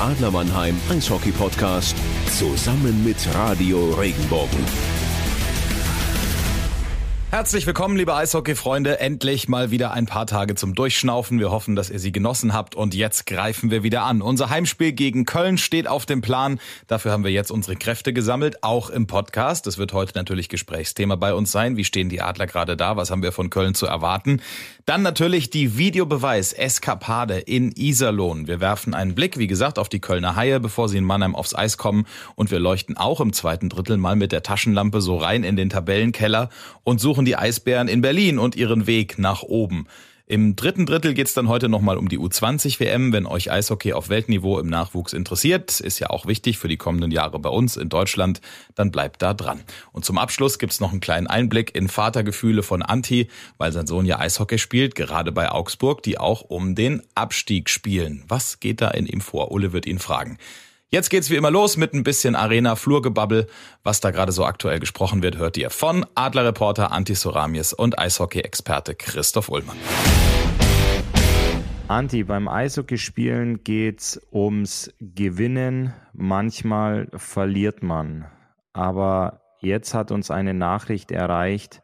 der Adler Mannheim Eishockey Podcast zusammen mit Radio Regenbogen. Herzlich willkommen, liebe Eishockey-Freunde. Endlich mal wieder ein paar Tage zum Durchschnaufen. Wir hoffen, dass ihr sie genossen habt. Und jetzt greifen wir wieder an. Unser Heimspiel gegen Köln steht auf dem Plan. Dafür haben wir jetzt unsere Kräfte gesammelt, auch im Podcast. Das wird heute natürlich Gesprächsthema bei uns sein. Wie stehen die Adler gerade da? Was haben wir von Köln zu erwarten? Dann natürlich die Videobeweis-Eskapade in Iserlohn. Wir werfen einen Blick, wie gesagt, auf die Kölner Haie, bevor sie in Mannheim aufs Eis kommen. Und wir leuchten auch im zweiten Drittel mal mit der Taschenlampe so rein in den Tabellenkeller und suchen die Eisbären in Berlin und ihren Weg nach oben. Im dritten Drittel geht's dann heute nochmal um die U20-WM. Wenn euch Eishockey auf Weltniveau im Nachwuchs interessiert, ist ja auch wichtig für die kommenden Jahre bei uns in Deutschland, dann bleibt da dran. Und zum Abschluss gibt's noch einen kleinen Einblick in Vatergefühle von Anti, weil sein Sohn ja Eishockey spielt, gerade bei Augsburg, die auch um den Abstieg spielen. Was geht da in ihm vor? Ulle wird ihn fragen. Jetzt geht's wie immer los mit ein bisschen Arena-Flurgebabbel. Was da gerade so aktuell gesprochen wird, hört ihr von Adlerreporter Anti Soramies und Eishockey-Experte Christoph Ullmann. Anti, beim Eishockeyspielen geht's ums Gewinnen. Manchmal verliert man. Aber jetzt hat uns eine Nachricht erreicht,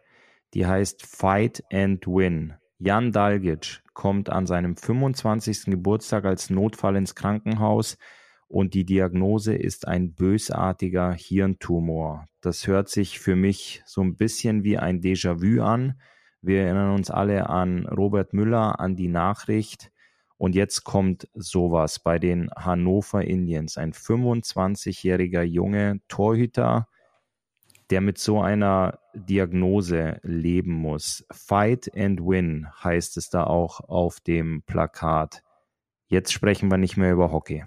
die heißt Fight and Win. Jan Dalgic kommt an seinem 25. Geburtstag als Notfall ins Krankenhaus und die Diagnose ist ein bösartiger Hirntumor. Das hört sich für mich so ein bisschen wie ein Déjà-vu an. Wir erinnern uns alle an Robert Müller, an die Nachricht. Und jetzt kommt sowas bei den Hannover Indians. Ein 25-jähriger Junge Torhüter, der mit so einer Diagnose leben muss. Fight and win heißt es da auch auf dem Plakat. Jetzt sprechen wir nicht mehr über Hockey.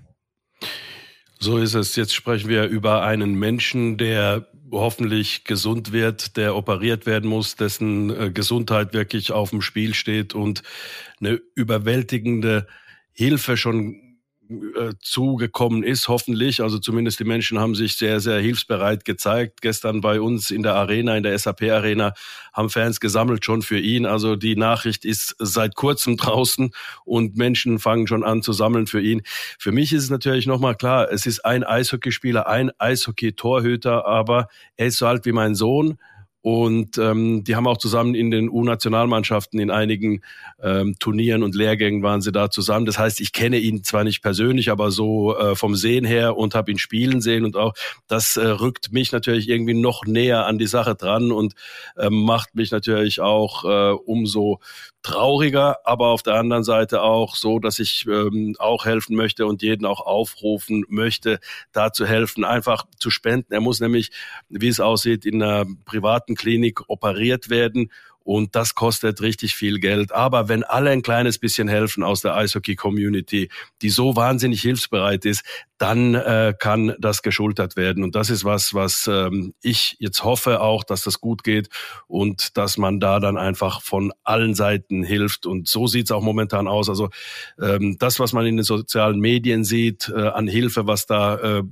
So ist es. Jetzt sprechen wir über einen Menschen, der hoffentlich gesund wird, der operiert werden muss, dessen äh, Gesundheit wirklich auf dem Spiel steht und eine überwältigende Hilfe schon äh, zugekommen ist, hoffentlich. Also zumindest die Menschen haben sich sehr, sehr hilfsbereit gezeigt. Gestern bei uns in der Arena, in der SAP-Arena, haben Fans gesammelt schon für ihn. Also die Nachricht ist seit kurzem draußen und Menschen fangen schon an zu sammeln für ihn. Für mich ist es natürlich nochmal klar, es ist ein Eishockeyspieler, ein Eishockey-Torhüter, aber er ist so alt wie mein Sohn und ähm, die haben auch zusammen in den U-Nationalmannschaften in einigen ähm, Turnieren und Lehrgängen waren sie da zusammen. Das heißt, ich kenne ihn zwar nicht persönlich, aber so äh, vom Sehen her und habe ihn spielen sehen und auch das äh, rückt mich natürlich irgendwie noch näher an die Sache dran und äh, macht mich natürlich auch äh, umso trauriger, aber auf der anderen Seite auch so, dass ich ähm, auch helfen möchte und jeden auch aufrufen möchte, da zu helfen, einfach zu spenden. Er muss nämlich, wie es aussieht, in einer privaten Klinik operiert werden und das kostet richtig viel Geld. Aber wenn alle ein kleines bisschen helfen aus der Eishockey-Community, die so wahnsinnig hilfsbereit ist, dann äh, kann das geschultert werden. Und das ist was, was ähm, ich jetzt hoffe auch, dass das gut geht und dass man da dann einfach von allen Seiten hilft. Und so sieht's auch momentan aus. Also ähm, das, was man in den sozialen Medien sieht, äh, an Hilfe, was da äh,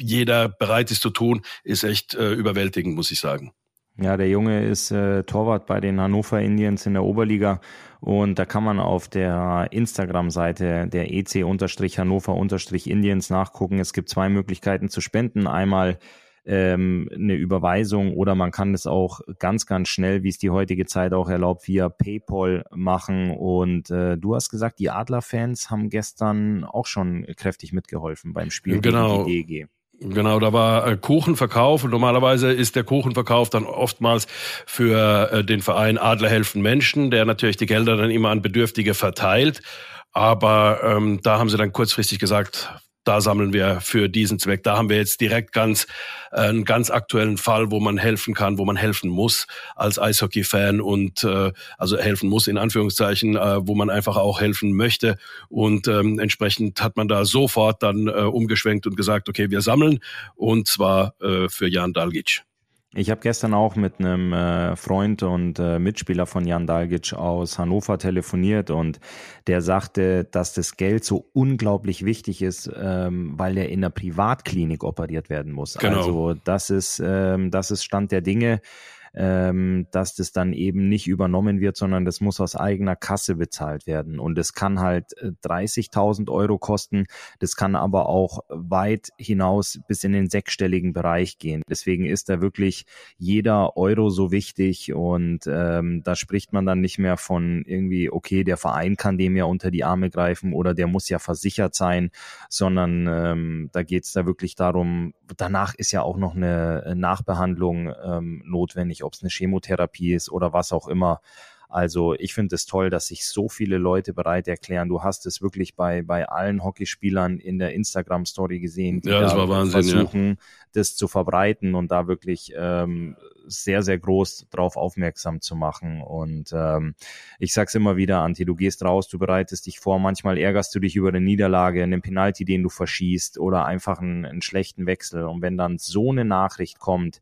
jeder bereit ist zu tun, ist echt äh, überwältigend, muss ich sagen. Ja, der Junge ist äh, Torwart bei den Hannover Indians in der Oberliga und da kann man auf der Instagram-Seite der EC-Hannover-Indians nachgucken. Es gibt zwei Möglichkeiten zu spenden. Einmal ähm, eine Überweisung oder man kann es auch ganz, ganz schnell, wie es die heutige Zeit auch erlaubt, via PayPal machen. Und äh, du hast gesagt, die Adler-Fans haben gestern auch schon kräftig mitgeholfen beim Spiel genau. gegen die DG. Genau, da war äh, Kuchenverkauf und normalerweise ist der Kuchenverkauf dann oftmals für äh, den Verein Adler helfen Menschen, der natürlich die Gelder dann immer an Bedürftige verteilt. Aber ähm, da haben sie dann kurzfristig gesagt, da sammeln wir für diesen Zweck. Da haben wir jetzt direkt ganz äh, einen ganz aktuellen Fall, wo man helfen kann, wo man helfen muss als Eishockey-Fan und äh, also helfen muss in Anführungszeichen, äh, wo man einfach auch helfen möchte. Und ähm, entsprechend hat man da sofort dann äh, umgeschwenkt und gesagt, okay, wir sammeln und zwar äh, für Jan Dalgic. Ich habe gestern auch mit einem äh, Freund und äh, Mitspieler von Jan Dalgic aus Hannover telefoniert und der sagte, dass das Geld so unglaublich wichtig ist, ähm, weil er in einer Privatklinik operiert werden muss. Genau. Also das ist, ähm, das ist Stand der Dinge. Ähm, dass das dann eben nicht übernommen wird, sondern das muss aus eigener Kasse bezahlt werden. Und es kann halt 30.000 äh, Euro kosten, das kann aber auch weit hinaus bis in den sechsstelligen Bereich gehen. Deswegen ist da wirklich jeder Euro so wichtig und ähm, da spricht man dann nicht mehr von irgendwie, okay, der Verein kann dem ja unter die Arme greifen oder der muss ja versichert sein, sondern ähm, da geht es da wirklich darum, danach ist ja auch noch eine Nachbehandlung ähm, notwendig, ob es eine Chemotherapie ist oder was auch immer. Also ich finde es toll, dass sich so viele Leute bereit erklären. Du hast es wirklich bei, bei allen Hockeyspielern in der Instagram-Story gesehen, die ja, das da Wahnsinn, versuchen, ja. das zu verbreiten und da wirklich ähm, sehr, sehr groß drauf aufmerksam zu machen. Und ähm, ich sag's immer wieder, Anti, du gehst raus, du bereitest dich vor, manchmal ärgerst du dich über eine Niederlage, einen Penalty, den du verschießt oder einfach einen, einen schlechten Wechsel. Und wenn dann so eine Nachricht kommt,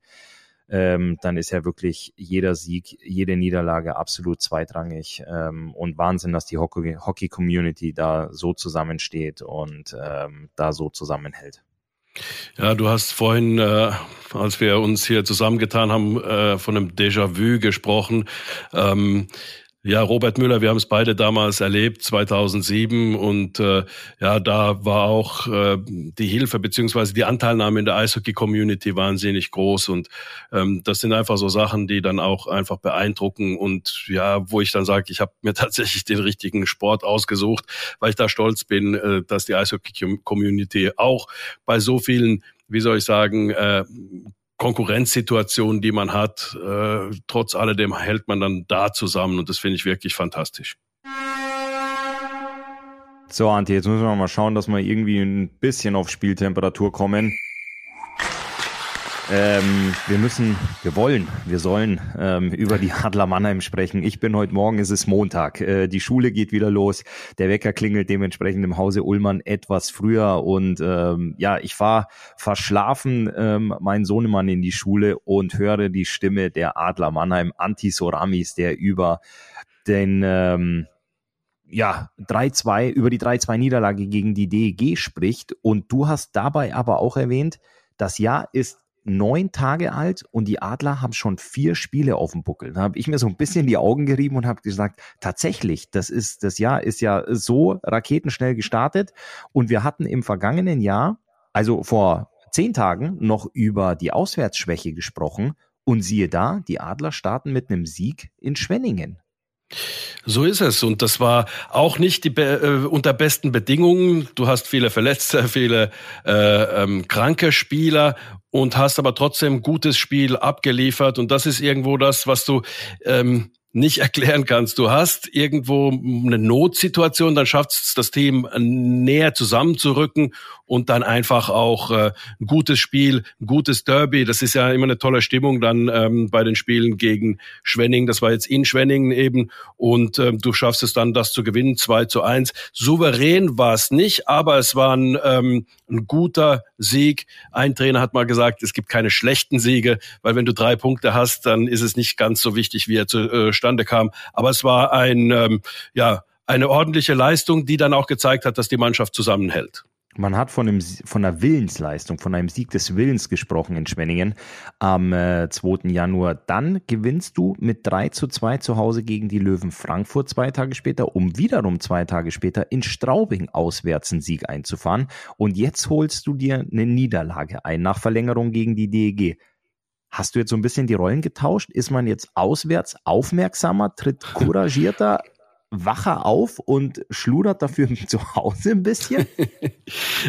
ähm, dann ist ja wirklich jeder Sieg, jede Niederlage absolut zweitrangig. Ähm, und Wahnsinn, dass die Hockey-Community da so zusammensteht und ähm, da so zusammenhält. Ja, du hast vorhin, äh, als wir uns hier zusammengetan haben, äh, von einem Déjà-vu gesprochen. Ähm, ja, Robert Müller, wir haben es beide damals erlebt, 2007 und äh, ja, da war auch äh, die Hilfe beziehungsweise die Anteilnahme in der Eishockey-Community wahnsinnig groß. Und ähm, das sind einfach so Sachen, die dann auch einfach beeindrucken. Und ja, wo ich dann sage, ich habe mir tatsächlich den richtigen Sport ausgesucht, weil ich da stolz bin, äh, dass die Eishockey-Community auch bei so vielen wie soll ich sagen, äh, Konkurrenzsituation, die man hat, äh, trotz alledem hält man dann da zusammen und das finde ich wirklich fantastisch. So, Antje, jetzt müssen wir mal schauen, dass wir irgendwie ein bisschen auf Spieltemperatur kommen. Ähm, wir müssen, wir wollen, wir sollen ähm, über die Adler Mannheim sprechen. Ich bin heute Morgen, es ist Montag. Äh, die Schule geht wieder los. Der Wecker klingelt dementsprechend im Hause Ullmann etwas früher. Und ähm, ja, ich war verschlafen, ähm, mein Sohnemann in die Schule und höre die Stimme der Adler Mannheim, Antisoramis, der über den ähm, ja, 3-2, über die 3-2 Niederlage gegen die DEG spricht. Und du hast dabei aber auch erwähnt, das Jahr ist neun Tage alt und die Adler haben schon vier Spiele auf dem Buckel. Da habe ich mir so ein bisschen die Augen gerieben und habe gesagt, tatsächlich, das ist das Jahr ist ja so raketenschnell gestartet und wir hatten im vergangenen Jahr, also vor zehn Tagen, noch über die Auswärtsschwäche gesprochen und siehe da, die Adler starten mit einem Sieg in Schwenningen. So ist es. Und das war auch nicht die äh, unter besten Bedingungen. Du hast viele Verletzte, viele äh, ähm, kranke Spieler und hast aber trotzdem gutes Spiel abgeliefert. Und das ist irgendwo das, was du ähm, nicht erklären kannst. Du hast irgendwo eine Notsituation, dann schafft es das Team näher zusammenzurücken und dann einfach auch äh, ein gutes Spiel, ein gutes Derby. Das ist ja immer eine tolle Stimmung dann ähm, bei den Spielen gegen Schwenning. Das war jetzt in Schwenningen eben und ähm, du schaffst es dann, das zu gewinnen, 2 zu 1. Souverän war es nicht, aber es war ein, ähm, ein guter Sieg. Ein Trainer hat mal gesagt, es gibt keine schlechten Siege, weil wenn du drei Punkte hast, dann ist es nicht ganz so wichtig, wie er zustande kam. Aber es war ein, ähm, ja, eine ordentliche Leistung, die dann auch gezeigt hat, dass die Mannschaft zusammenhält. Man hat von, einem, von einer Willensleistung, von einem Sieg des Willens gesprochen in Schwenningen am äh, 2. Januar. Dann gewinnst du mit 3 zu 2 zu Hause gegen die Löwen Frankfurt zwei Tage später, um wiederum zwei Tage später in Straubing auswärts einen Sieg einzufahren. Und jetzt holst du dir eine Niederlage ein nach Verlängerung gegen die DEG. Hast du jetzt so ein bisschen die Rollen getauscht? Ist man jetzt auswärts aufmerksamer, tritt couragierter wacher auf und schludert dafür zu Hause ein bisschen?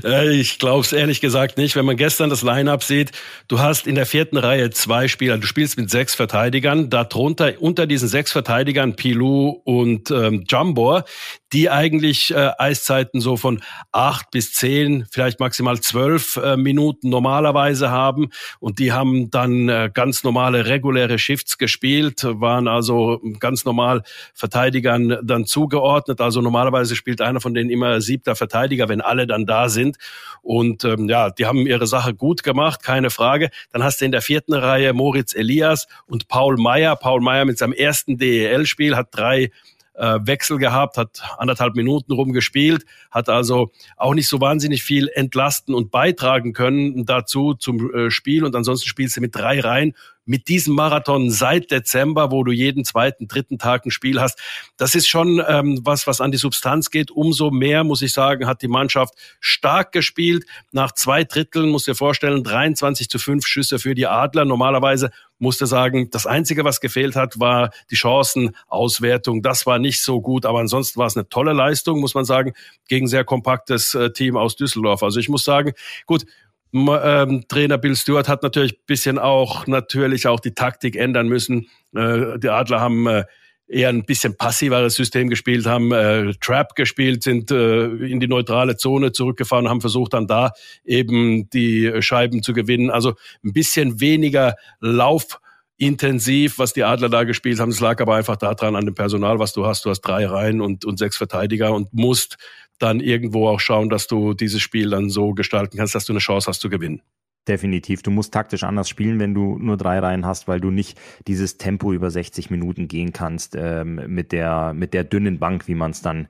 Äh, ich glaube es ehrlich gesagt nicht. Wenn man gestern das Line-up sieht, du hast in der vierten Reihe zwei Spieler. Du spielst mit sechs Verteidigern. Darunter, unter diesen sechs Verteidigern, Pilou und ähm, Jambor, die eigentlich äh, Eiszeiten so von acht bis zehn, vielleicht maximal zwölf äh, Minuten normalerweise haben. Und die haben dann äh, ganz normale, reguläre Shifts gespielt, waren also ganz normal Verteidigern dann zugeordnet. Also normalerweise spielt einer von denen immer siebter Verteidiger, wenn alle dann da sind. Und ähm, ja, die haben ihre Sache gut gemacht, keine Frage. Dann hast du in der vierten Reihe Moritz Elias und Paul Meyer. Paul Meyer mit seinem ersten DEL-Spiel hat drei äh, Wechsel gehabt, hat anderthalb Minuten rumgespielt, hat also auch nicht so wahnsinnig viel entlasten und beitragen können dazu zum äh, Spiel. Und ansonsten spielst du mit drei Reihen mit diesem Marathon seit Dezember, wo du jeden zweiten, dritten Tag ein Spiel hast. Das ist schon ähm, was, was an die Substanz geht. Umso mehr, muss ich sagen, hat die Mannschaft stark gespielt. Nach zwei Dritteln, muss dir vorstellen, 23 zu 5 Schüsse für die Adler. Normalerweise musste sagen, das Einzige, was gefehlt hat, war die Chancenauswertung. Das war nicht so gut, aber ansonsten war es eine tolle Leistung, muss man sagen, gegen sehr kompaktes äh, Team aus Düsseldorf. Also ich muss sagen, gut, ähm, Trainer Bill Stewart hat natürlich bisschen auch natürlich auch die Taktik ändern müssen. Äh, die Adler haben äh, eher ein bisschen passiveres System gespielt, haben äh, Trap gespielt, sind äh, in die neutrale Zone zurückgefahren, haben versucht dann da eben die Scheiben zu gewinnen. Also ein bisschen weniger laufintensiv, was die Adler da gespielt haben. Es lag aber einfach daran an dem Personal, was du hast. Du hast drei Reihen und, und sechs Verteidiger und musst dann irgendwo auch schauen, dass du dieses Spiel dann so gestalten kannst, dass du eine Chance hast zu gewinnen. Definitiv. Du musst taktisch anders spielen, wenn du nur drei Reihen hast, weil du nicht dieses Tempo über 60 Minuten gehen kannst ähm, mit der mit der dünnen Bank, wie man es dann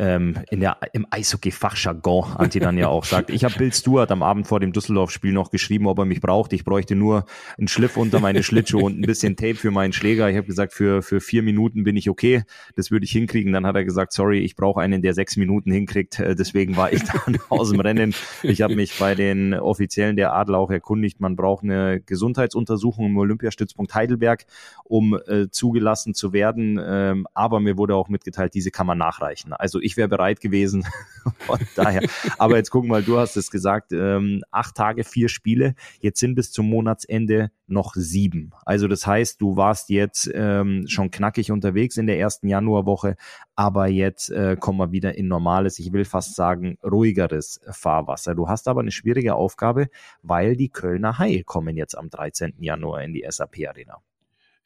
ähm, in der, im Eishockey-Fachjargon, Anti dann ja auch sagt. Ich habe Bill Stewart am Abend vor dem Düsseldorf-Spiel noch geschrieben, ob er mich braucht. Ich bräuchte nur einen Schliff unter meine Schlittschuhe und ein bisschen Tape für meinen Schläger. Ich habe gesagt, für, für vier Minuten bin ich okay. Das würde ich hinkriegen. Dann hat er gesagt, sorry, ich brauche einen, der sechs Minuten hinkriegt. Äh, deswegen war ich dann aus dem Rennen. Ich habe mich bei den Offiziellen der Adler auch erkundigt. Man braucht eine Gesundheitsuntersuchung im Olympiastützpunkt Heidelberg, um äh, zugelassen zu werden. Ähm, aber mir wurde auch mitgeteilt, diese kann man nachreichen. Also ich wäre bereit gewesen. Von daher. Aber jetzt guck mal, du hast es gesagt, ähm, acht Tage, vier Spiele. Jetzt sind bis zum Monatsende noch sieben. Also das heißt, du warst jetzt ähm, schon knackig unterwegs in der ersten Januarwoche, aber jetzt äh, kommen wir wieder in normales, ich will fast sagen, ruhigeres Fahrwasser. Du hast aber eine schwierige Aufgabe, weil die Kölner Haie kommen jetzt am 13. Januar in die SAP Arena.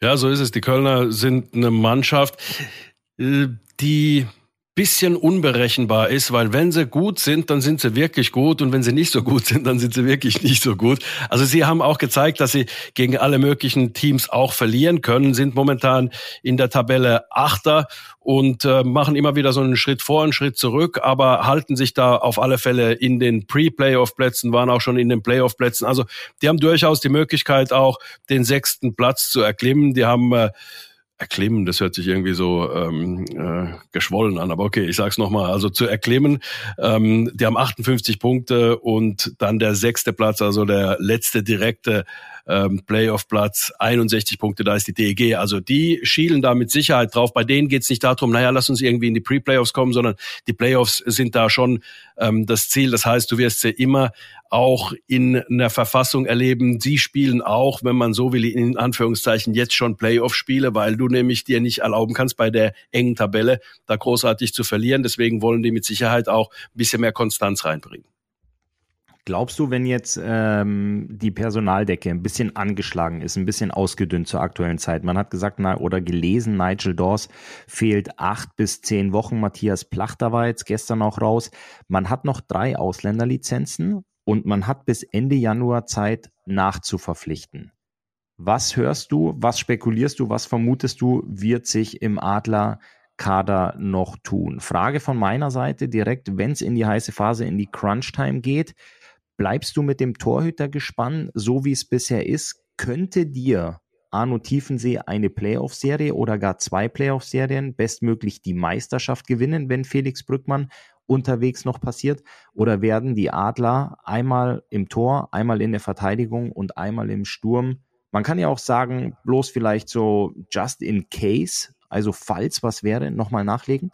Ja, so ist es. Die Kölner sind eine Mannschaft, äh, die bisschen unberechenbar ist, weil wenn sie gut sind, dann sind sie wirklich gut und wenn sie nicht so gut sind, dann sind sie wirklich nicht so gut. Also sie haben auch gezeigt, dass sie gegen alle möglichen Teams auch verlieren können, sind momentan in der Tabelle Achter und äh, machen immer wieder so einen Schritt vor, einen Schritt zurück, aber halten sich da auf alle Fälle in den Pre-Playoff-Plätzen, waren auch schon in den Playoff-Plätzen. Also die haben durchaus die Möglichkeit auch den sechsten Platz zu erklimmen. Die haben äh, erklimmen, das hört sich irgendwie so ähm, äh, geschwollen an, aber okay, ich sag's nochmal. Also zu erklimmen, ähm, die haben 58 Punkte und dann der sechste Platz, also der letzte direkte ähm, Playoff-Platz, 61 Punkte, da ist die DEG. Also die schielen da mit Sicherheit drauf. Bei denen geht's nicht darum, naja, lass uns irgendwie in die Pre-Playoffs kommen, sondern die Playoffs sind da schon ähm, das Ziel. Das heißt, du wirst sie immer auch in einer Verfassung erleben. Sie spielen auch, wenn man so will, in Anführungszeichen jetzt schon Playoff-Spiele, weil du nämlich dir nicht erlauben kannst, bei der engen Tabelle da großartig zu verlieren. Deswegen wollen die mit Sicherheit auch ein bisschen mehr Konstanz reinbringen. Glaubst du, wenn jetzt ähm, die Personaldecke ein bisschen angeschlagen ist, ein bisschen ausgedünnt zur aktuellen Zeit, man hat gesagt na, oder gelesen, Nigel Dawes fehlt acht bis zehn Wochen, Matthias Plachter war jetzt gestern auch raus, man hat noch drei Ausländerlizenzen und man hat bis Ende Januar Zeit nachzuverpflichten. Was hörst du, was spekulierst du, was vermutest du, wird sich im Adler Kader noch tun? Frage von meiner Seite direkt, wenn es in die heiße Phase, in die Crunch-Time geht, Bleibst du mit dem Torhüter gespannt, so wie es bisher ist? Könnte dir Arno Tiefensee eine Playoff-Serie oder gar zwei Playoff-Serien, bestmöglich die Meisterschaft gewinnen, wenn Felix Brückmann unterwegs noch passiert? Oder werden die Adler einmal im Tor, einmal in der Verteidigung und einmal im Sturm? Man kann ja auch sagen, bloß vielleicht so just in case, also falls was wäre, nochmal nachlegen?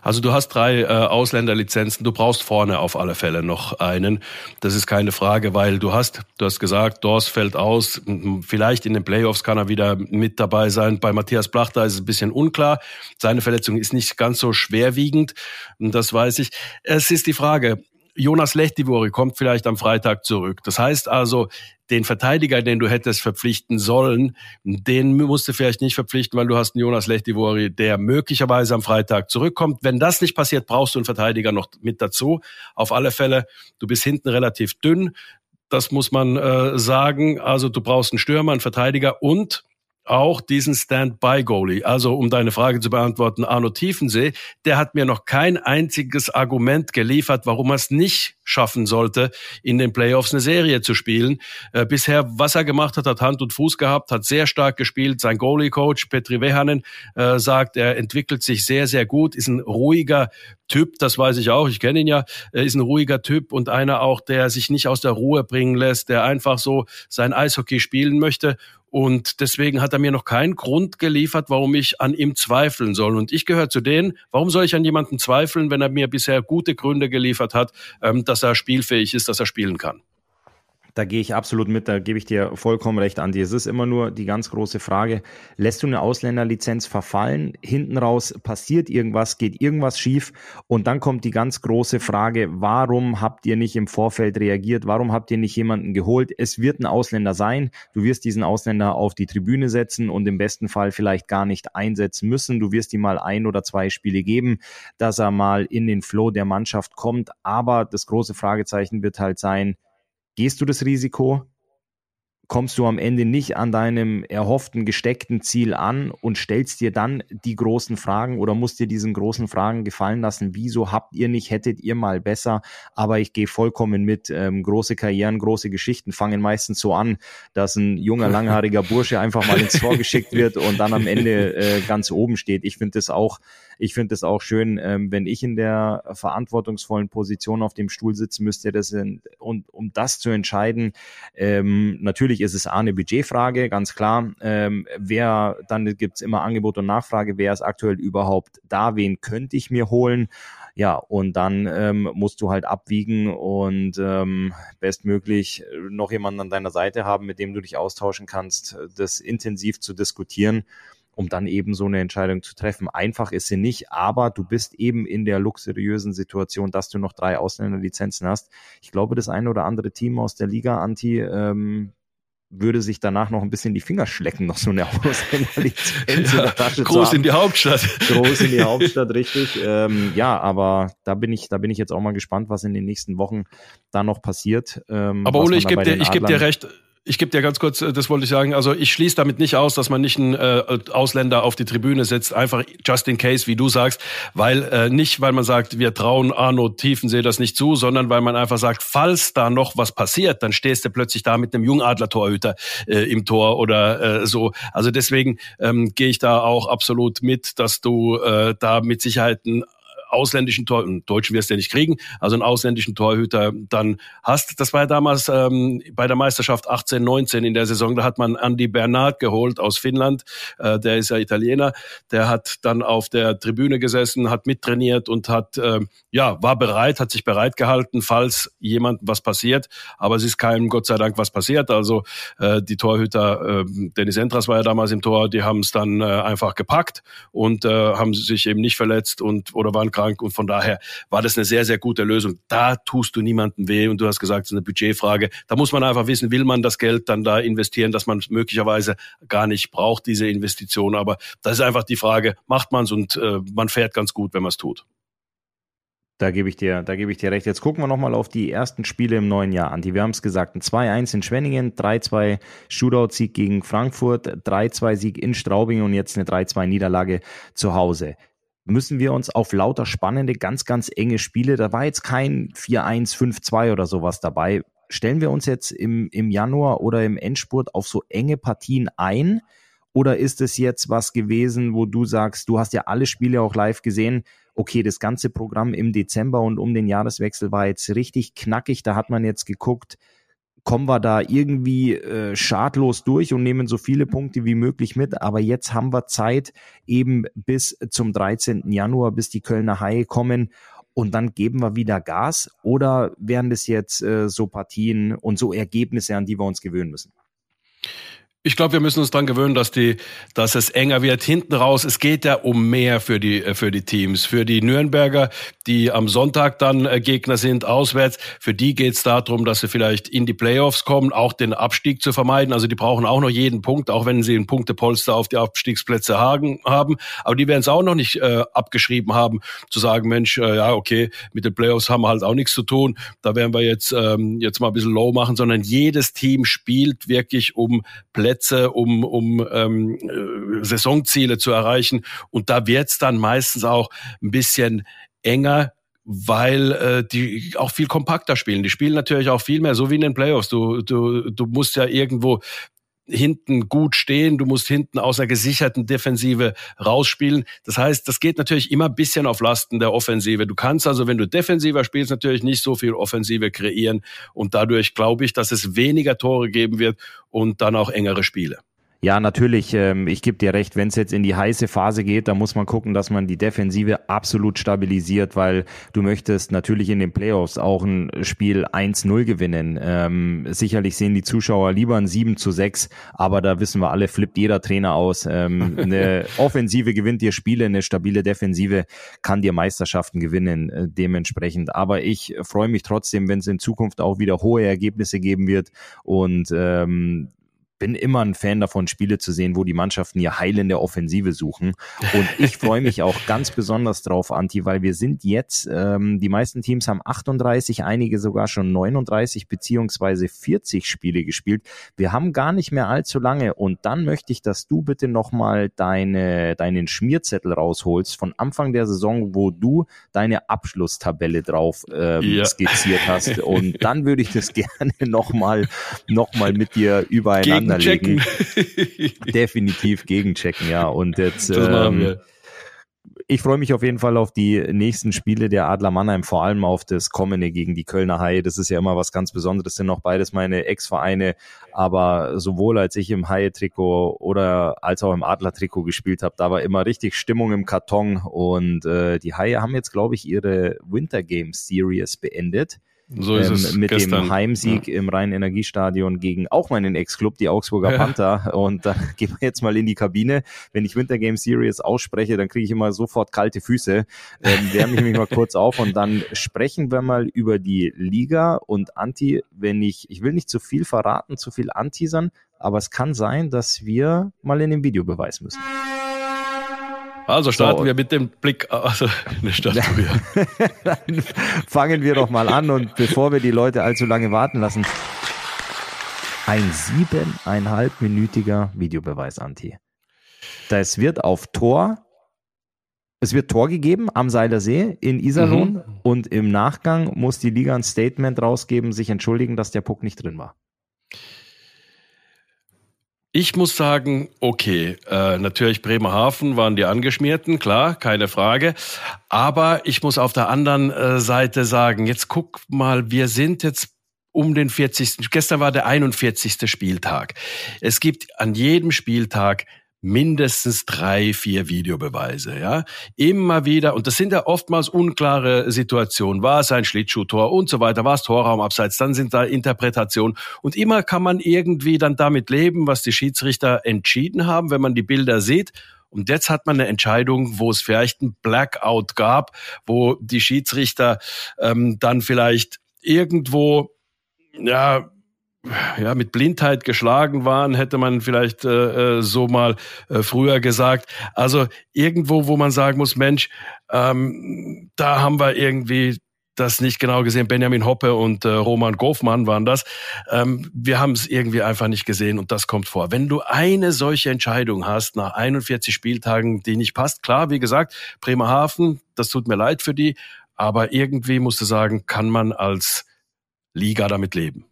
Also du hast drei äh, Ausländerlizenzen, du brauchst vorne auf alle Fälle noch einen. Das ist keine Frage, weil du hast, du hast gesagt, Dors fällt aus, vielleicht in den Playoffs kann er wieder mit dabei sein. Bei Matthias Plachter ist es ein bisschen unklar. Seine Verletzung ist nicht ganz so schwerwiegend, das weiß ich. Es ist die Frage, Jonas Lechtivori kommt vielleicht am Freitag zurück. Das heißt also, den Verteidiger, den du hättest verpflichten sollen, den musst du vielleicht nicht verpflichten, weil du hast einen Jonas Lechtivori, der möglicherweise am Freitag zurückkommt. Wenn das nicht passiert, brauchst du einen Verteidiger noch mit dazu. Auf alle Fälle, du bist hinten relativ dünn. Das muss man äh, sagen. Also du brauchst einen Stürmer, einen Verteidiger und auch diesen Stand-by-Goalie. Also um deine Frage zu beantworten, Arno Tiefensee, der hat mir noch kein einziges Argument geliefert, warum er es nicht schaffen sollte, in den Playoffs eine Serie zu spielen. Äh, bisher, was er gemacht hat, hat Hand und Fuß gehabt, hat sehr stark gespielt. Sein Goalie-Coach Petri Wehanen äh, sagt, er entwickelt sich sehr, sehr gut, ist ein ruhiger Typ, das weiß ich auch, ich kenne ihn ja, er ist ein ruhiger Typ und einer auch, der sich nicht aus der Ruhe bringen lässt, der einfach so sein Eishockey spielen möchte und deswegen hat er mir noch keinen Grund geliefert, warum ich an ihm zweifeln soll. Und ich gehöre zu denen, warum soll ich an jemanden zweifeln, wenn er mir bisher gute Gründe geliefert hat, ähm, dass er spielfähig ist, dass er spielen kann? Da gehe ich absolut mit, da gebe ich dir vollkommen recht, Andi. Es ist immer nur die ganz große Frage, lässt du eine Ausländerlizenz verfallen, hinten raus passiert irgendwas, geht irgendwas schief? Und dann kommt die ganz große Frage, warum habt ihr nicht im Vorfeld reagiert, warum habt ihr nicht jemanden geholt? Es wird ein Ausländer sein, du wirst diesen Ausländer auf die Tribüne setzen und im besten Fall vielleicht gar nicht einsetzen müssen, du wirst ihm mal ein oder zwei Spiele geben, dass er mal in den Flow der Mannschaft kommt, aber das große Fragezeichen wird halt sein, Gehst du das Risiko? kommst du am Ende nicht an deinem erhofften, gesteckten Ziel an und stellst dir dann die großen Fragen oder musst dir diesen großen Fragen gefallen lassen, wieso habt ihr nicht, hättet ihr mal besser, aber ich gehe vollkommen mit, ähm, große Karrieren, große Geschichten fangen meistens so an, dass ein junger, langhaariger Bursche einfach mal ins Tor geschickt wird und dann am Ende äh, ganz oben steht. Ich finde das auch ich finde es auch schön, ähm, wenn ich in der verantwortungsvollen Position auf dem Stuhl sitzen müsste, das in, und um das zu entscheiden, ähm, natürlich ist es eine Budgetfrage, ganz klar. Ähm, wer, dann gibt es immer Angebot und Nachfrage, wer ist aktuell überhaupt da, wen könnte ich mir holen? Ja, und dann ähm, musst du halt abwiegen und ähm, bestmöglich noch jemanden an deiner Seite haben, mit dem du dich austauschen kannst, das intensiv zu diskutieren um dann eben so eine Entscheidung zu treffen. Einfach ist sie nicht, aber du bist eben in der luxuriösen Situation, dass du noch drei Ausländerlizenzen hast. Ich glaube, das eine oder andere Team aus der Liga Anti ähm, würde sich danach noch ein bisschen die Finger schlecken, noch so eine Ausländerlizenz ja, in der Tasche Groß in die Hauptstadt. Groß in die Hauptstadt, richtig. Ähm, ja, aber da bin ich, da bin ich jetzt auch mal gespannt, was in den nächsten Wochen da noch passiert. Ähm, aber Ole, ich gebe dir, ich geb dir recht ich gebe dir ganz kurz, äh, das wollte ich sagen, also ich schließe damit nicht aus, dass man nicht einen äh, Ausländer auf die Tribüne setzt, einfach just in case, wie du sagst, weil äh, nicht, weil man sagt, wir trauen Arno Tiefensee das nicht zu, sondern weil man einfach sagt, falls da noch was passiert, dann stehst du plötzlich da mit einem Jungadler-Torhüter äh, im Tor oder äh, so. Also deswegen ähm, gehe ich da auch absolut mit, dass du äh, da mit Sicherheit einen ausländischen Tor, einen Deutschen wirst du ja nicht kriegen, also einen ausländischen Torhüter dann hast. Das war ja damals ähm, bei der Meisterschaft 18, 19 in der Saison, da hat man Andy Bernard geholt aus Finnland, äh, der ist ja Italiener, der hat dann auf der Tribüne gesessen, hat mittrainiert und hat, äh, ja, war bereit, hat sich bereit gehalten, falls jemandem was passiert, aber es ist keinem Gott sei Dank was passiert, also äh, die Torhüter, äh, Dennis Entras war ja damals im Tor, die haben es dann äh, einfach gepackt und äh, haben sich eben nicht verletzt und oder waren krank und von daher war das eine sehr, sehr gute Lösung. Da tust du niemandem weh und du hast gesagt, es ist eine Budgetfrage. Da muss man einfach wissen, will man das Geld dann da investieren, dass man möglicherweise gar nicht braucht, diese Investition. Aber das ist einfach die Frage, macht man es und äh, man fährt ganz gut, wenn man es tut. Da gebe ich dir, da gebe ich dir recht. Jetzt gucken wir nochmal auf die ersten Spiele im neuen Jahr an. Die, wir haben es gesagt, ein 2-1 in Schwenningen, 3-2 Shootout-Sieg gegen Frankfurt, 3-2 Sieg in Straubing und jetzt eine 3-2 Niederlage zu Hause müssen wir uns auf lauter spannende, ganz, ganz enge Spiele, da war jetzt kein 4-1, 5-2 oder sowas dabei. Stellen wir uns jetzt im, im Januar oder im Endspurt auf so enge Partien ein? Oder ist es jetzt was gewesen, wo du sagst, du hast ja alle Spiele auch live gesehen, okay, das ganze Programm im Dezember und um den Jahreswechsel war jetzt richtig knackig, da hat man jetzt geguckt, kommen wir da irgendwie äh, schadlos durch und nehmen so viele Punkte wie möglich mit. Aber jetzt haben wir Zeit eben bis zum 13. Januar, bis die Kölner Haie kommen. Und dann geben wir wieder Gas oder wären das jetzt äh, so Partien und so Ergebnisse, an die wir uns gewöhnen müssen? Ich glaube, wir müssen uns dran gewöhnen, dass die, dass es enger wird. Hinten raus, es geht ja um mehr für die, äh, für die Teams. Für die Nürnberger, die am Sonntag dann äh, Gegner sind, auswärts, für die geht es darum, dass sie vielleicht in die Playoffs kommen, auch den Abstieg zu vermeiden. Also die brauchen auch noch jeden Punkt, auch wenn sie ein Punktepolster auf die Abstiegsplätze haben. Aber die werden es auch noch nicht äh, abgeschrieben haben, zu sagen, Mensch, äh, ja, okay, mit den Playoffs haben wir halt auch nichts zu tun. Da werden wir jetzt, ähm, jetzt mal ein bisschen low machen, sondern jedes Team spielt wirklich um Plätze Plätze, um, um ähm, äh, Saisonziele zu erreichen. Und da wird's dann meistens auch ein bisschen enger weil äh, die auch viel kompakter spielen. Die spielen natürlich auch viel mehr, so wie in den Playoffs. Du, du, du musst ja irgendwo hinten gut stehen, du musst hinten aus der gesicherten Defensive rausspielen. Das heißt, das geht natürlich immer ein bisschen auf Lasten der Offensive. Du kannst also, wenn du defensiver spielst, natürlich nicht so viel Offensive kreieren und dadurch glaube ich, dass es weniger Tore geben wird und dann auch engere Spiele. Ja, natürlich, ähm, ich gebe dir recht, wenn es jetzt in die heiße Phase geht, dann muss man gucken, dass man die Defensive absolut stabilisiert, weil du möchtest natürlich in den Playoffs auch ein Spiel 1-0 gewinnen. Ähm, sicherlich sehen die Zuschauer lieber ein 7 zu 6, aber da wissen wir alle, flippt jeder Trainer aus. Ähm, eine Offensive gewinnt dir Spiele, eine stabile Defensive kann dir Meisterschaften gewinnen, äh, dementsprechend. Aber ich freue mich trotzdem, wenn es in Zukunft auch wieder hohe Ergebnisse geben wird und ähm, bin immer ein Fan davon, Spiele zu sehen, wo die Mannschaften ihr Heil in der Offensive suchen. Und ich freue mich auch ganz besonders drauf, Anti, weil wir sind jetzt, ähm, die meisten Teams haben 38, einige sogar schon 39 beziehungsweise 40 Spiele gespielt. Wir haben gar nicht mehr allzu lange. Und dann möchte ich, dass du bitte nochmal deine, deinen Schmierzettel rausholst von Anfang der Saison, wo du deine Abschlusstabelle drauf ähm, ja. skizziert hast. Und dann würde ich das gerne nochmal noch mal mit dir übereinander auseinanderlegen. Definitiv gegenchecken, ja. Und jetzt ähm, ich freue mich auf jeden Fall auf die nächsten Spiele der Adler Mannheim, vor allem auf das kommende gegen die Kölner Haie. Das ist ja immer was ganz Besonderes, das sind auch beides meine Ex-Vereine, aber sowohl als ich im Haie-Trikot oder als auch im Adler-Trikot gespielt habe, da war immer richtig Stimmung im Karton und äh, die Haie haben jetzt, glaube ich, ihre Winter Games Series beendet. So ist ähm, es mit gestern. dem Heimsieg ja. im Rhein-Energiestadion gegen auch meinen Ex-Club, die Augsburger ja. Panther. Und da gehen wir jetzt mal in die Kabine. Wenn ich Winter Game Series ausspreche, dann kriege ich immer sofort kalte Füße. Ähm, wärme ich mich mal kurz auf und dann sprechen wir mal über die Liga und Anti, wenn ich, ich will nicht zu viel verraten, zu viel anteasern, aber es kann sein, dass wir mal in den Videobeweis müssen. Also starten so. wir mit dem Blick. Also, ne, starten wir. Fangen wir doch mal an und bevor wir die Leute allzu lange warten lassen, ein siebeneinhalbminütiger Videobeweis, Anti. Das wird auf Tor, es wird Tor gegeben am Seiler See in Iserlohn mhm. und im Nachgang muss die Liga ein Statement rausgeben, sich entschuldigen, dass der Puck nicht drin war. Ich muss sagen, okay, äh, natürlich Bremerhaven waren die Angeschmierten, klar, keine Frage. Aber ich muss auf der anderen äh, Seite sagen, jetzt guck mal, wir sind jetzt um den 40. Gestern war der 41. Spieltag. Es gibt an jedem Spieltag mindestens drei, vier Videobeweise, ja. Immer wieder, und das sind ja oftmals unklare Situationen. War es ein Schlittschuhtor und so weiter, war es Torraum abseits, dann sind da Interpretationen. Und immer kann man irgendwie dann damit leben, was die Schiedsrichter entschieden haben, wenn man die Bilder sieht. Und jetzt hat man eine Entscheidung, wo es vielleicht ein Blackout gab, wo die Schiedsrichter ähm, dann vielleicht irgendwo ja ja, mit Blindheit geschlagen waren, hätte man vielleicht äh, äh, so mal äh, früher gesagt. Also irgendwo, wo man sagen muss, Mensch, ähm, da haben wir irgendwie das nicht genau gesehen. Benjamin Hoppe und äh, Roman Gofmann waren das. Ähm, wir haben es irgendwie einfach nicht gesehen und das kommt vor. Wenn du eine solche Entscheidung hast nach 41 Spieltagen, die nicht passt, klar, wie gesagt, Bremerhaven, das tut mir leid für die, aber irgendwie musst du sagen, kann man als Liga damit leben.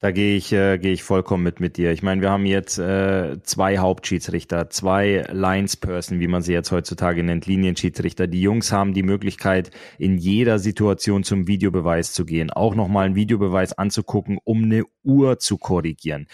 Da gehe ich, äh, gehe ich vollkommen mit mit dir. Ich meine, wir haben jetzt äh, zwei Hauptschiedsrichter, zwei Linesperson, wie man sie jetzt heutzutage nennt, Linienschiedsrichter. Die Jungs haben die Möglichkeit, in jeder Situation zum Videobeweis zu gehen, auch nochmal einen Videobeweis anzugucken, um eine Uhr zu korrigieren.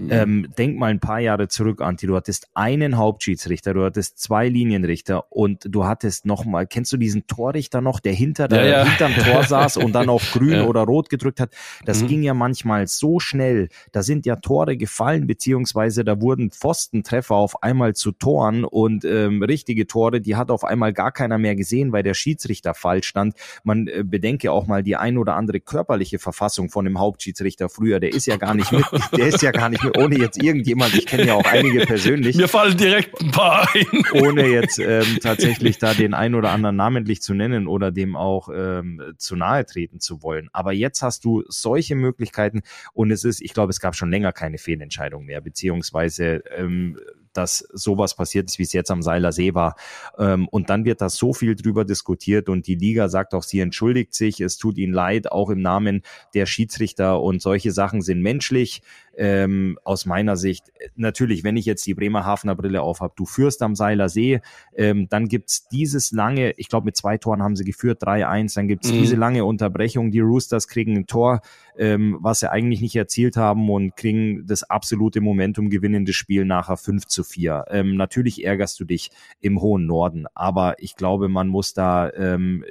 Mhm. Ähm, denk mal ein paar Jahre zurück, Anti. Du hattest einen Hauptschiedsrichter, du hattest zwei Linienrichter und du hattest nochmal, kennst du diesen Torrichter noch, der hinter der, ja, ja. hinterm Tor saß und dann auf grün ja. oder rot gedrückt hat? Das mhm. ging ja manchmal so schnell. Da sind ja Tore gefallen, beziehungsweise da wurden Pfostentreffer auf einmal zu Toren und ähm, richtige Tore, die hat auf einmal gar keiner mehr gesehen, weil der Schiedsrichter falsch stand. Man äh, bedenke auch mal die ein oder andere körperliche Verfassung von dem Hauptschiedsrichter früher. Der ist ja gar nicht mit, der ist ja gar nicht mit, ohne jetzt irgendjemand, ich kenne ja auch einige persönlich. Mir fallen direkt ein paar ein. Ohne jetzt ähm, tatsächlich da den ein oder anderen namentlich zu nennen oder dem auch ähm, zu nahe treten zu wollen. Aber jetzt hast du solche Möglichkeiten Und es ist, ich glaube, es gab schon länger keine Fehlentscheidung mehr, beziehungsweise ähm, dass sowas passiert ist, wie es jetzt am Seiler See war. Ähm, und dann wird da so viel drüber diskutiert und die Liga sagt auch, sie entschuldigt sich, es tut ihnen leid, auch im Namen der Schiedsrichter und solche Sachen sind menschlich. Ähm, aus meiner Sicht, natürlich, wenn ich jetzt die Bremerhavener Brille aufhab, du führst am Seiler See, ähm, dann gibt's dieses lange, ich glaube mit zwei Toren haben sie geführt, 3-1, dann gibt's mhm. diese lange Unterbrechung, die Roosters kriegen ein Tor, ähm, was sie eigentlich nicht erzielt haben und kriegen das absolute Momentum gewinnende Spiel nachher 5 zu 4. Ähm, natürlich ärgerst du dich im hohen Norden, aber ich glaube, man muss da ähm,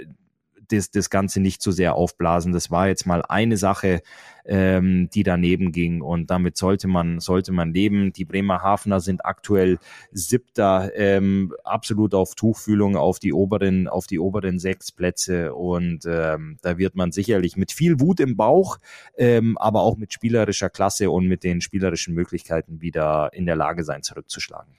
das, das Ganze nicht zu so sehr aufblasen. Das war jetzt mal eine Sache, ähm, die daneben ging und damit sollte man, sollte man leben. Die Bremerhavener sind aktuell siebter, ähm, absolut auf Tuchfühlung auf die oberen, auf die oberen sechs Plätze und ähm, da wird man sicherlich mit viel Wut im Bauch, ähm, aber auch mit spielerischer Klasse und mit den spielerischen Möglichkeiten wieder in der Lage sein, zurückzuschlagen.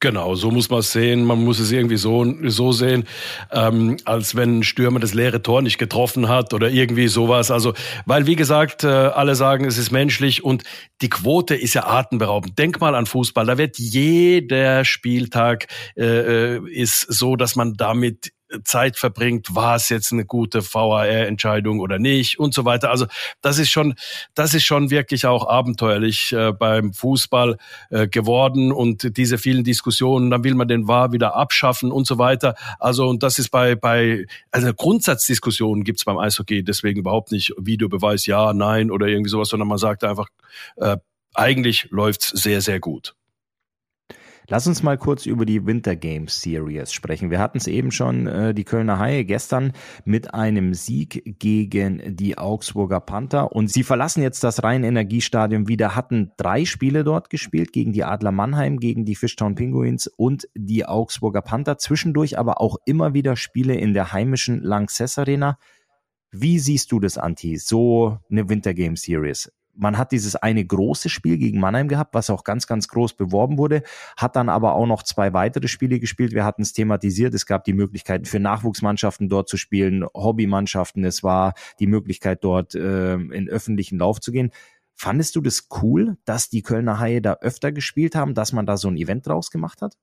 Genau, so muss man es sehen. Man muss es irgendwie so, so sehen, ähm, als wenn ein Stürmer das leere Tor nicht getroffen hat oder irgendwie sowas. Also, weil wie gesagt, äh, alle sagen, es ist menschlich und die Quote ist ja atemberaubend. Denk mal an Fußball. Da wird jeder Spieltag äh, äh ist so, dass man damit Zeit verbringt, war es jetzt eine gute VAR-Entscheidung oder nicht und so weiter. Also das ist schon, das ist schon wirklich auch abenteuerlich äh, beim Fußball äh, geworden und diese vielen Diskussionen, dann will man den VAR wieder abschaffen und so weiter. Also und das ist bei bei also Grundsatzdiskussionen gibt's beim Eishockey deswegen überhaupt nicht Videobeweis ja, nein oder irgendwie sowas, sondern man sagt einfach äh, eigentlich läuft's sehr sehr gut. Lass uns mal kurz über die Winter Games Series sprechen. Wir hatten es eben schon, äh, die Kölner Haie gestern mit einem Sieg gegen die Augsburger Panther und sie verlassen jetzt das Rhein-Energiestadion wieder, hatten drei Spiele dort gespielt, gegen die Adler Mannheim, gegen die Fishtown Penguins und die Augsburger Panther, zwischendurch aber auch immer wieder Spiele in der heimischen Lanxess Arena. Wie siehst du das, Anti, so eine Winter Games Series? Man hat dieses eine große Spiel gegen Mannheim gehabt, was auch ganz, ganz groß beworben wurde, hat dann aber auch noch zwei weitere Spiele gespielt. Wir hatten es thematisiert. Es gab die Möglichkeiten für Nachwuchsmannschaften dort zu spielen, Hobbymannschaften. Es war die Möglichkeit dort äh, in öffentlichen Lauf zu gehen. Fandest du das cool, dass die Kölner Haie da öfter gespielt haben, dass man da so ein Event draus gemacht hat?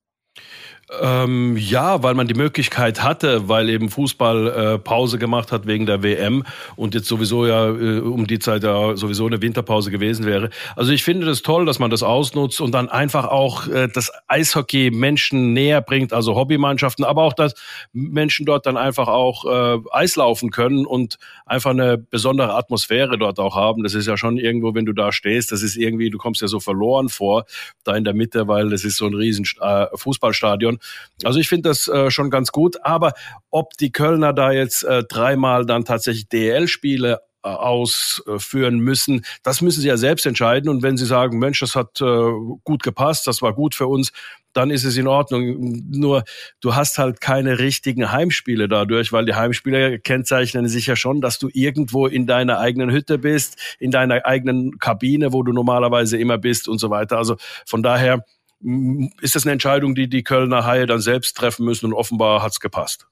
Ähm, ja, weil man die Möglichkeit hatte, weil eben Fußball äh, Pause gemacht hat wegen der WM und jetzt sowieso ja äh, um die Zeit ja sowieso eine Winterpause gewesen wäre. Also ich finde das toll, dass man das ausnutzt und dann einfach auch äh, das Eishockey Menschen näher bringt, also Hobbymannschaften, aber auch, dass Menschen dort dann einfach auch äh, Eis laufen können und einfach eine besondere Atmosphäre dort auch haben. Das ist ja schon irgendwo, wenn du da stehst, das ist irgendwie, du kommst ja so verloren vor, da in der Mitte, weil das ist so ein riesen äh, Fußballstadion Stadion. Also ich finde das äh, schon ganz gut. Aber ob die Kölner da jetzt äh, dreimal dann tatsächlich DL-Spiele äh, ausführen müssen. Das müssen sie ja selbst entscheiden. Und wenn sie sagen, Mensch, das hat äh, gut gepasst, das war gut für uns, dann ist es in Ordnung. Nur du hast halt keine richtigen Heimspiele dadurch, weil die Heimspiele kennzeichnen sich ja schon, dass du irgendwo in deiner eigenen Hütte bist, in deiner eigenen Kabine, wo du normalerweise immer bist und so weiter. Also von daher ist das eine Entscheidung, die die Kölner Haie dann selbst treffen müssen und offenbar hat's gepasst.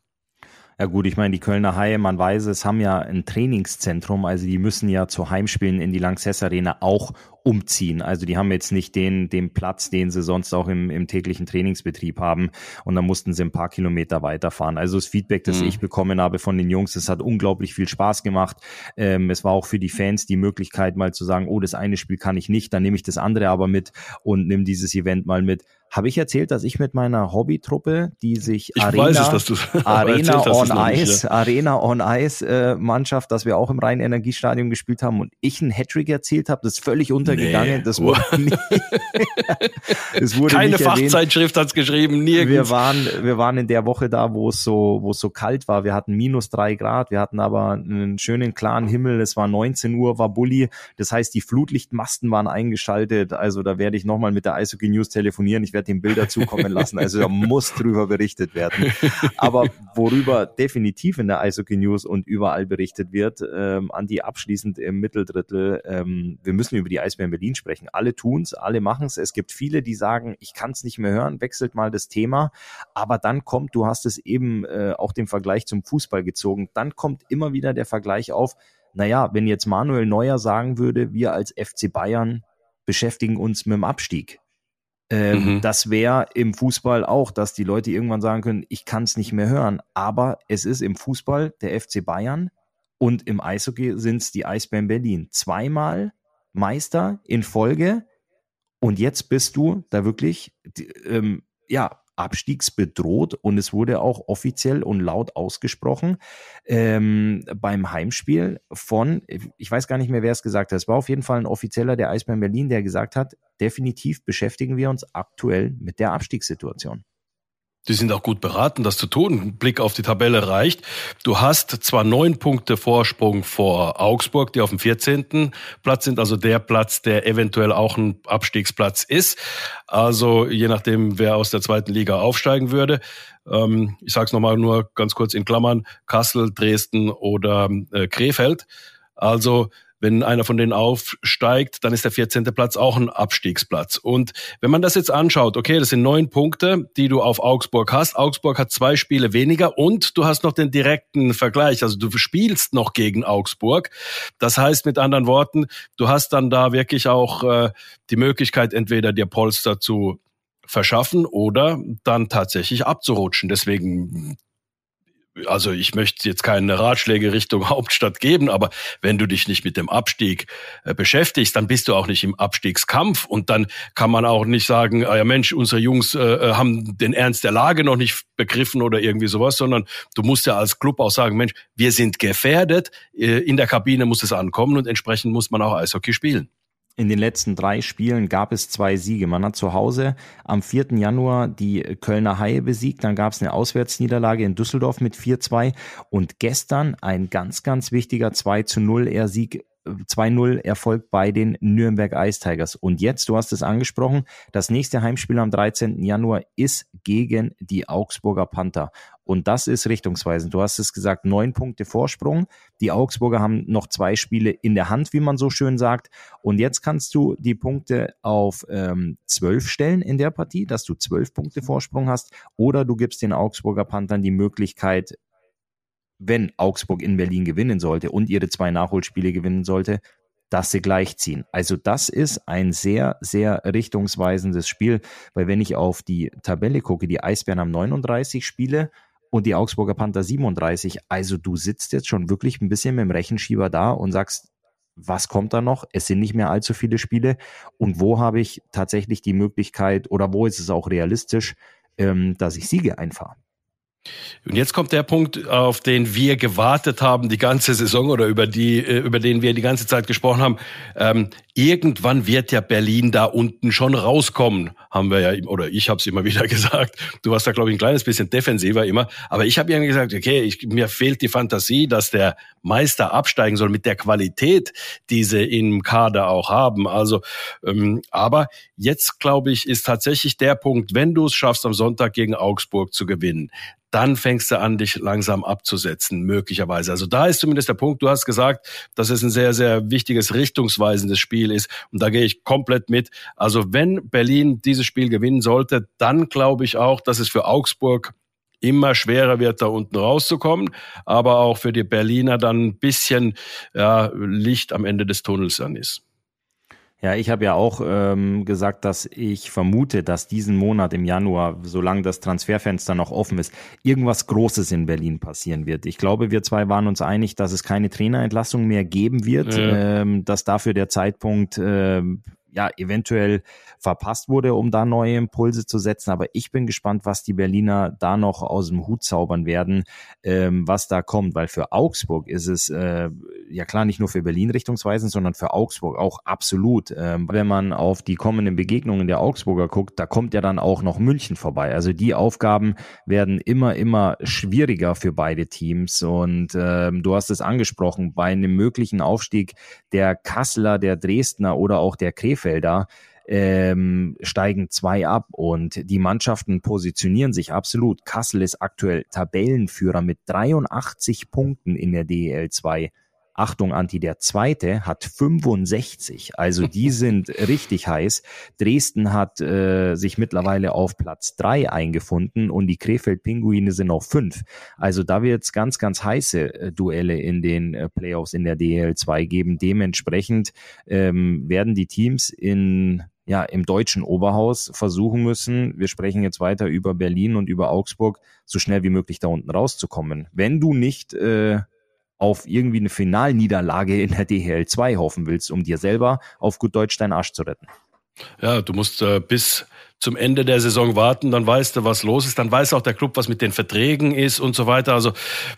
Ja gut, ich meine, die Kölner Haie, man weiß es, haben ja ein Trainingszentrum, also die müssen ja zu Heimspielen in die Lanxess Arena auch umziehen. Also die haben jetzt nicht den, den Platz, den sie sonst auch im, im täglichen Trainingsbetrieb haben und dann mussten sie ein paar Kilometer weiterfahren. Also das Feedback, das mhm. ich bekommen habe von den Jungs, es hat unglaublich viel Spaß gemacht. Ähm, es war auch für die Fans die Möglichkeit mal zu sagen, oh, das eine Spiel kann ich nicht, dann nehme ich das andere aber mit und nimm dieses Event mal mit. Habe ich erzählt, dass ich mit meiner Hobbytruppe, die sich ich Arena, es, Arena on Ice. Arena on Ice äh, Mannschaft, dass wir auch im Rhein-Energiestadion gespielt haben und ich einen Hattrick erzählt habe, das ist völlig untergegangen. Nee. Das wurde, nie, das wurde Keine Fachzeitschrift hat's geschrieben, nirgends. Wir waren, wir waren in der Woche da, wo es so, wo es so kalt war. Wir hatten minus drei Grad, wir hatten aber einen schönen klaren Himmel. Es war 19 Uhr, war Bulli. Das heißt, die Flutlichtmasten waren eingeschaltet. Also da werde ich nochmal mit der Eishockey News telefonieren. Ich werde den Bilder zukommen lassen. Also da muss drüber berichtet werden. Aber worüber definitiv in der Eishockey News und überall berichtet wird, ähm, Andi abschließend im Mitteldrittel, ähm, wir müssen über die Eisbären Berlin sprechen. Alle tun's, alle machen's. Es gibt viele, die sagen, ich kann es nicht mehr hören, wechselt mal das Thema. Aber dann kommt, du hast es eben äh, auch den Vergleich zum Fußball gezogen, dann kommt immer wieder der Vergleich auf, naja, wenn jetzt Manuel Neuer sagen würde, wir als FC Bayern beschäftigen uns mit dem Abstieg. Ähm, mhm. Das wäre im Fußball auch, dass die Leute irgendwann sagen können, ich kann es nicht mehr hören. Aber es ist im Fußball der FC Bayern und im Eishockey sind es die Eisbären Berlin. Zweimal Meister in Folge. Und jetzt bist du da wirklich, ähm, ja, abstiegsbedroht. Und es wurde auch offiziell und laut ausgesprochen ähm, beim Heimspiel von, ich weiß gar nicht mehr, wer es gesagt hat, es war auf jeden Fall ein Offizieller der Eisbären Berlin, der gesagt hat, definitiv beschäftigen wir uns aktuell mit der Abstiegssituation. Die sind auch gut beraten, das zu tun. Blick auf die Tabelle reicht. Du hast zwar neun Punkte Vorsprung vor Augsburg, die auf dem 14. Platz sind, also der Platz, der eventuell auch ein Abstiegsplatz ist. Also je nachdem, wer aus der zweiten Liga aufsteigen würde. Ähm, ich sage es nochmal nur ganz kurz in Klammern, Kassel, Dresden oder äh, Krefeld. Also wenn einer von denen aufsteigt, dann ist der 14. Platz auch ein Abstiegsplatz. Und wenn man das jetzt anschaut, okay, das sind neun Punkte, die du auf Augsburg hast. Augsburg hat zwei Spiele weniger und du hast noch den direkten Vergleich. Also du spielst noch gegen Augsburg. Das heißt mit anderen Worten, du hast dann da wirklich auch äh, die Möglichkeit, entweder dir Polster zu verschaffen oder dann tatsächlich abzurutschen. Deswegen also ich möchte jetzt keine Ratschläge Richtung Hauptstadt geben, aber wenn du dich nicht mit dem Abstieg äh, beschäftigst, dann bist du auch nicht im Abstiegskampf und dann kann man auch nicht sagen, ah ja Mensch, unsere Jungs äh, äh, haben den Ernst der Lage noch nicht begriffen oder irgendwie sowas, sondern du musst ja als Club auch sagen, Mensch, wir sind gefährdet, äh, in der Kabine muss es ankommen und entsprechend muss man auch Eishockey spielen. In den letzten drei Spielen gab es zwei Siege. Man hat zu Hause am 4. Januar die Kölner Haie besiegt, dann gab es eine Auswärtsniederlage in Düsseldorf mit 4-2 und gestern ein ganz, ganz wichtiger 2 0 Sieg 2-0 Erfolg bei den Nürnberg Ice Tigers. Und jetzt, du hast es angesprochen, das nächste Heimspiel am 13. Januar ist gegen die Augsburger Panther. Und das ist richtungsweisend. Du hast es gesagt, neun Punkte Vorsprung. Die Augsburger haben noch zwei Spiele in der Hand, wie man so schön sagt. Und jetzt kannst du die Punkte auf ähm, zwölf stellen in der Partie, dass du zwölf Punkte Vorsprung hast. Oder du gibst den Augsburger Panthern die Möglichkeit, wenn Augsburg in Berlin gewinnen sollte und ihre zwei Nachholspiele gewinnen sollte, dass sie gleichziehen. Also das ist ein sehr, sehr richtungsweisendes Spiel, weil wenn ich auf die Tabelle gucke, die Eisbären haben 39 Spiele und die Augsburger Panther 37, also du sitzt jetzt schon wirklich ein bisschen mit dem Rechenschieber da und sagst, was kommt da noch? Es sind nicht mehr allzu viele Spiele und wo habe ich tatsächlich die Möglichkeit oder wo ist es auch realistisch, ähm, dass ich Siege einfahre? Und jetzt kommt der Punkt, auf den wir gewartet haben die ganze Saison oder über die, äh, über den wir die ganze Zeit gesprochen haben. Ähm, irgendwann wird ja Berlin da unten schon rauskommen, haben wir ja oder ich habe es immer wieder gesagt. Du warst da glaube ich ein kleines bisschen defensiver immer, aber ich habe irgendwie gesagt, okay, ich, mir fehlt die Fantasie, dass der Meister absteigen soll mit der Qualität, die sie im Kader auch haben. Also, ähm, aber jetzt glaube ich ist tatsächlich der Punkt, wenn du es schaffst, am Sonntag gegen Augsburg zu gewinnen, dann fängst du an, dich langsam abzusetzen, möglicherweise. Also da ist zumindest der Punkt, du hast gesagt, dass es ein sehr, sehr wichtiges, richtungsweisendes Spiel ist. Und da gehe ich komplett mit. Also wenn Berlin dieses Spiel gewinnen sollte, dann glaube ich auch, dass es für Augsburg immer schwerer wird, da unten rauszukommen, aber auch für die Berliner dann ein bisschen ja, Licht am Ende des Tunnels dann ist. Ja, ich habe ja auch ähm, gesagt, dass ich vermute, dass diesen Monat im Januar, solange das Transferfenster noch offen ist, irgendwas Großes in Berlin passieren wird. Ich glaube, wir zwei waren uns einig, dass es keine Trainerentlassung mehr geben wird, ja. ähm, dass dafür der Zeitpunkt ähm, ja eventuell verpasst wurde, um da neue Impulse zu setzen. Aber ich bin gespannt, was die Berliner da noch aus dem Hut zaubern werden, ähm, was da kommt. Weil für Augsburg ist es äh, ja klar nicht nur für Berlin richtungsweisend, sondern für Augsburg auch absolut. Ähm, wenn man auf die kommenden Begegnungen der Augsburger guckt, da kommt ja dann auch noch München vorbei. Also die Aufgaben werden immer, immer schwieriger für beide Teams. Und ähm, du hast es angesprochen, bei einem möglichen Aufstieg der Kasseler, der Dresdner oder auch der Krefelder, ähm, steigen zwei ab und die Mannschaften positionieren sich absolut. Kassel ist aktuell Tabellenführer mit 83 Punkten in der DEL 2. Achtung, Anti, der zweite hat 65. Also die sind richtig heiß. Dresden hat äh, sich mittlerweile auf Platz drei eingefunden und die Krefeld-Pinguine sind auf fünf. Also da wird es ganz, ganz heiße äh, Duelle in den äh, Playoffs in der DL 2 geben. Dementsprechend ähm, werden die Teams in ja, im deutschen Oberhaus versuchen müssen, wir sprechen jetzt weiter über Berlin und über Augsburg, so schnell wie möglich da unten rauszukommen. Wenn du nicht äh, auf irgendwie eine Finalniederlage in der DHL 2 hoffen willst, um dir selber auf gut Deutsch deinen Arsch zu retten. Ja, du musst äh, bis zum Ende der Saison warten, dann weißt du, was los ist, dann weiß auch der Club, was mit den Verträgen ist und so weiter. Also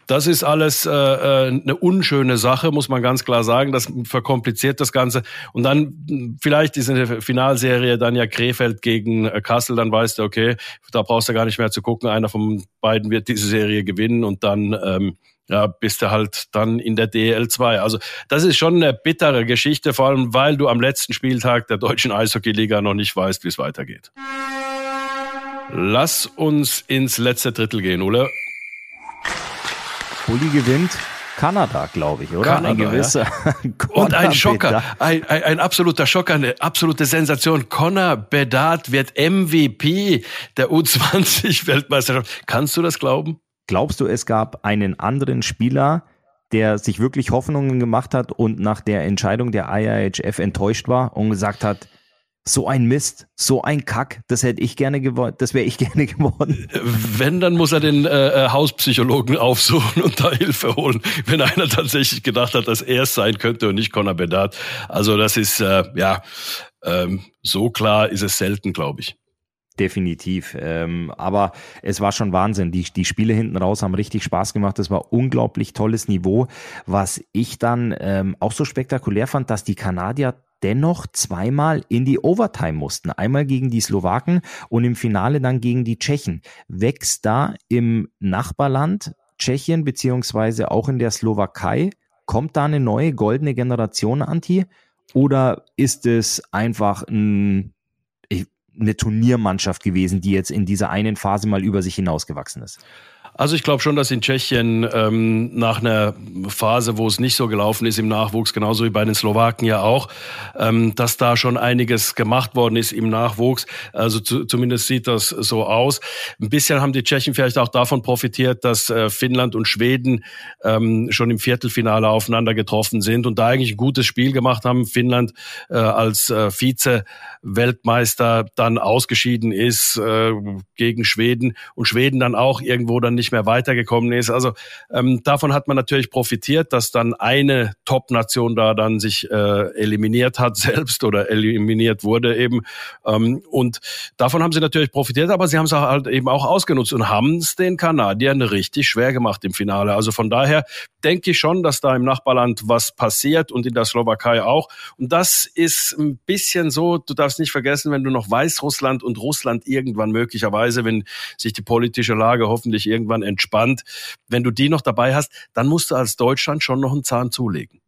das ist alles äh, äh, eine unschöne Sache, muss man ganz klar sagen. Das verkompliziert das Ganze. Und dann vielleicht diese Finalserie dann ja Krefeld gegen äh, Kassel, dann weißt du, okay, da brauchst du gar nicht mehr zu gucken. Einer von beiden wird diese Serie gewinnen und dann ähm, ja, bist du halt dann in der DL2. Also das ist schon eine bittere Geschichte, vor allem weil du am letzten Spieltag der deutschen Eishockeyliga noch nicht weißt, wie es weitergeht. Lass uns ins letzte Drittel gehen, Ole. Uli gewinnt Kanada, glaube ich, oder? Kanada, ein gewisser ja. Und ein Schocker, ein, ein, ein, absoluter Schocker, eine absolute Sensation. Connor Bedard wird MVP der U20-Weltmeisterschaft. Kannst du das glauben? Glaubst du, es gab einen anderen Spieler, der sich wirklich Hoffnungen gemacht hat und nach der Entscheidung der IIHF enttäuscht war und gesagt hat, so ein Mist, so ein Kack, das hätte ich gerne geworden, das wäre ich gerne geworden. Wenn, dann muss er den äh, äh, Hauspsychologen aufsuchen und da Hilfe holen, wenn einer tatsächlich gedacht hat, dass er es sein könnte und nicht Conor Bedard. Also das ist, äh, ja, ähm, so klar ist es selten, glaube ich. Definitiv. Ähm, aber es war schon Wahnsinn. Die, die Spiele hinten raus haben richtig Spaß gemacht. Das war unglaublich tolles Niveau. Was ich dann ähm, auch so spektakulär fand, dass die Kanadier dennoch zweimal in die Overtime mussten. Einmal gegen die Slowaken und im Finale dann gegen die Tschechen. Wächst da im Nachbarland Tschechien beziehungsweise auch in der Slowakei, kommt da eine neue goldene Generation, Anti? Oder ist es einfach ein eine Turniermannschaft gewesen, die jetzt in dieser einen Phase mal über sich hinausgewachsen ist? Also ich glaube schon, dass in Tschechien ähm, nach einer Phase, wo es nicht so gelaufen ist im Nachwuchs, genauso wie bei den Slowaken ja auch, ähm, dass da schon einiges gemacht worden ist im Nachwuchs. Also zu, zumindest sieht das so aus. Ein bisschen haben die Tschechen vielleicht auch davon profitiert, dass äh, Finnland und Schweden ähm, schon im Viertelfinale aufeinander getroffen sind und da eigentlich ein gutes Spiel gemacht haben. Finnland äh, als äh, Vize-Weltmeister dann ausgeschieden ist äh, gegen Schweden und Schweden dann auch irgendwo dann nicht mehr weitergekommen ist. Also ähm, davon hat man natürlich profitiert, dass dann eine Top-Nation da dann sich äh, eliminiert hat selbst oder eliminiert wurde eben. Ähm, und davon haben sie natürlich profitiert, aber sie haben es halt eben auch ausgenutzt und haben es den Kanadiern richtig schwer gemacht im Finale. Also von daher denke ich schon, dass da im Nachbarland was passiert und in der Slowakei auch. Und das ist ein bisschen so, du darfst nicht vergessen, wenn du noch Weißrussland und Russland irgendwann möglicherweise, wenn sich die politische Lage hoffentlich irgendwann irgendwann entspannt. Wenn du die noch dabei hast, dann musst du als Deutschland schon noch einen Zahn zulegen.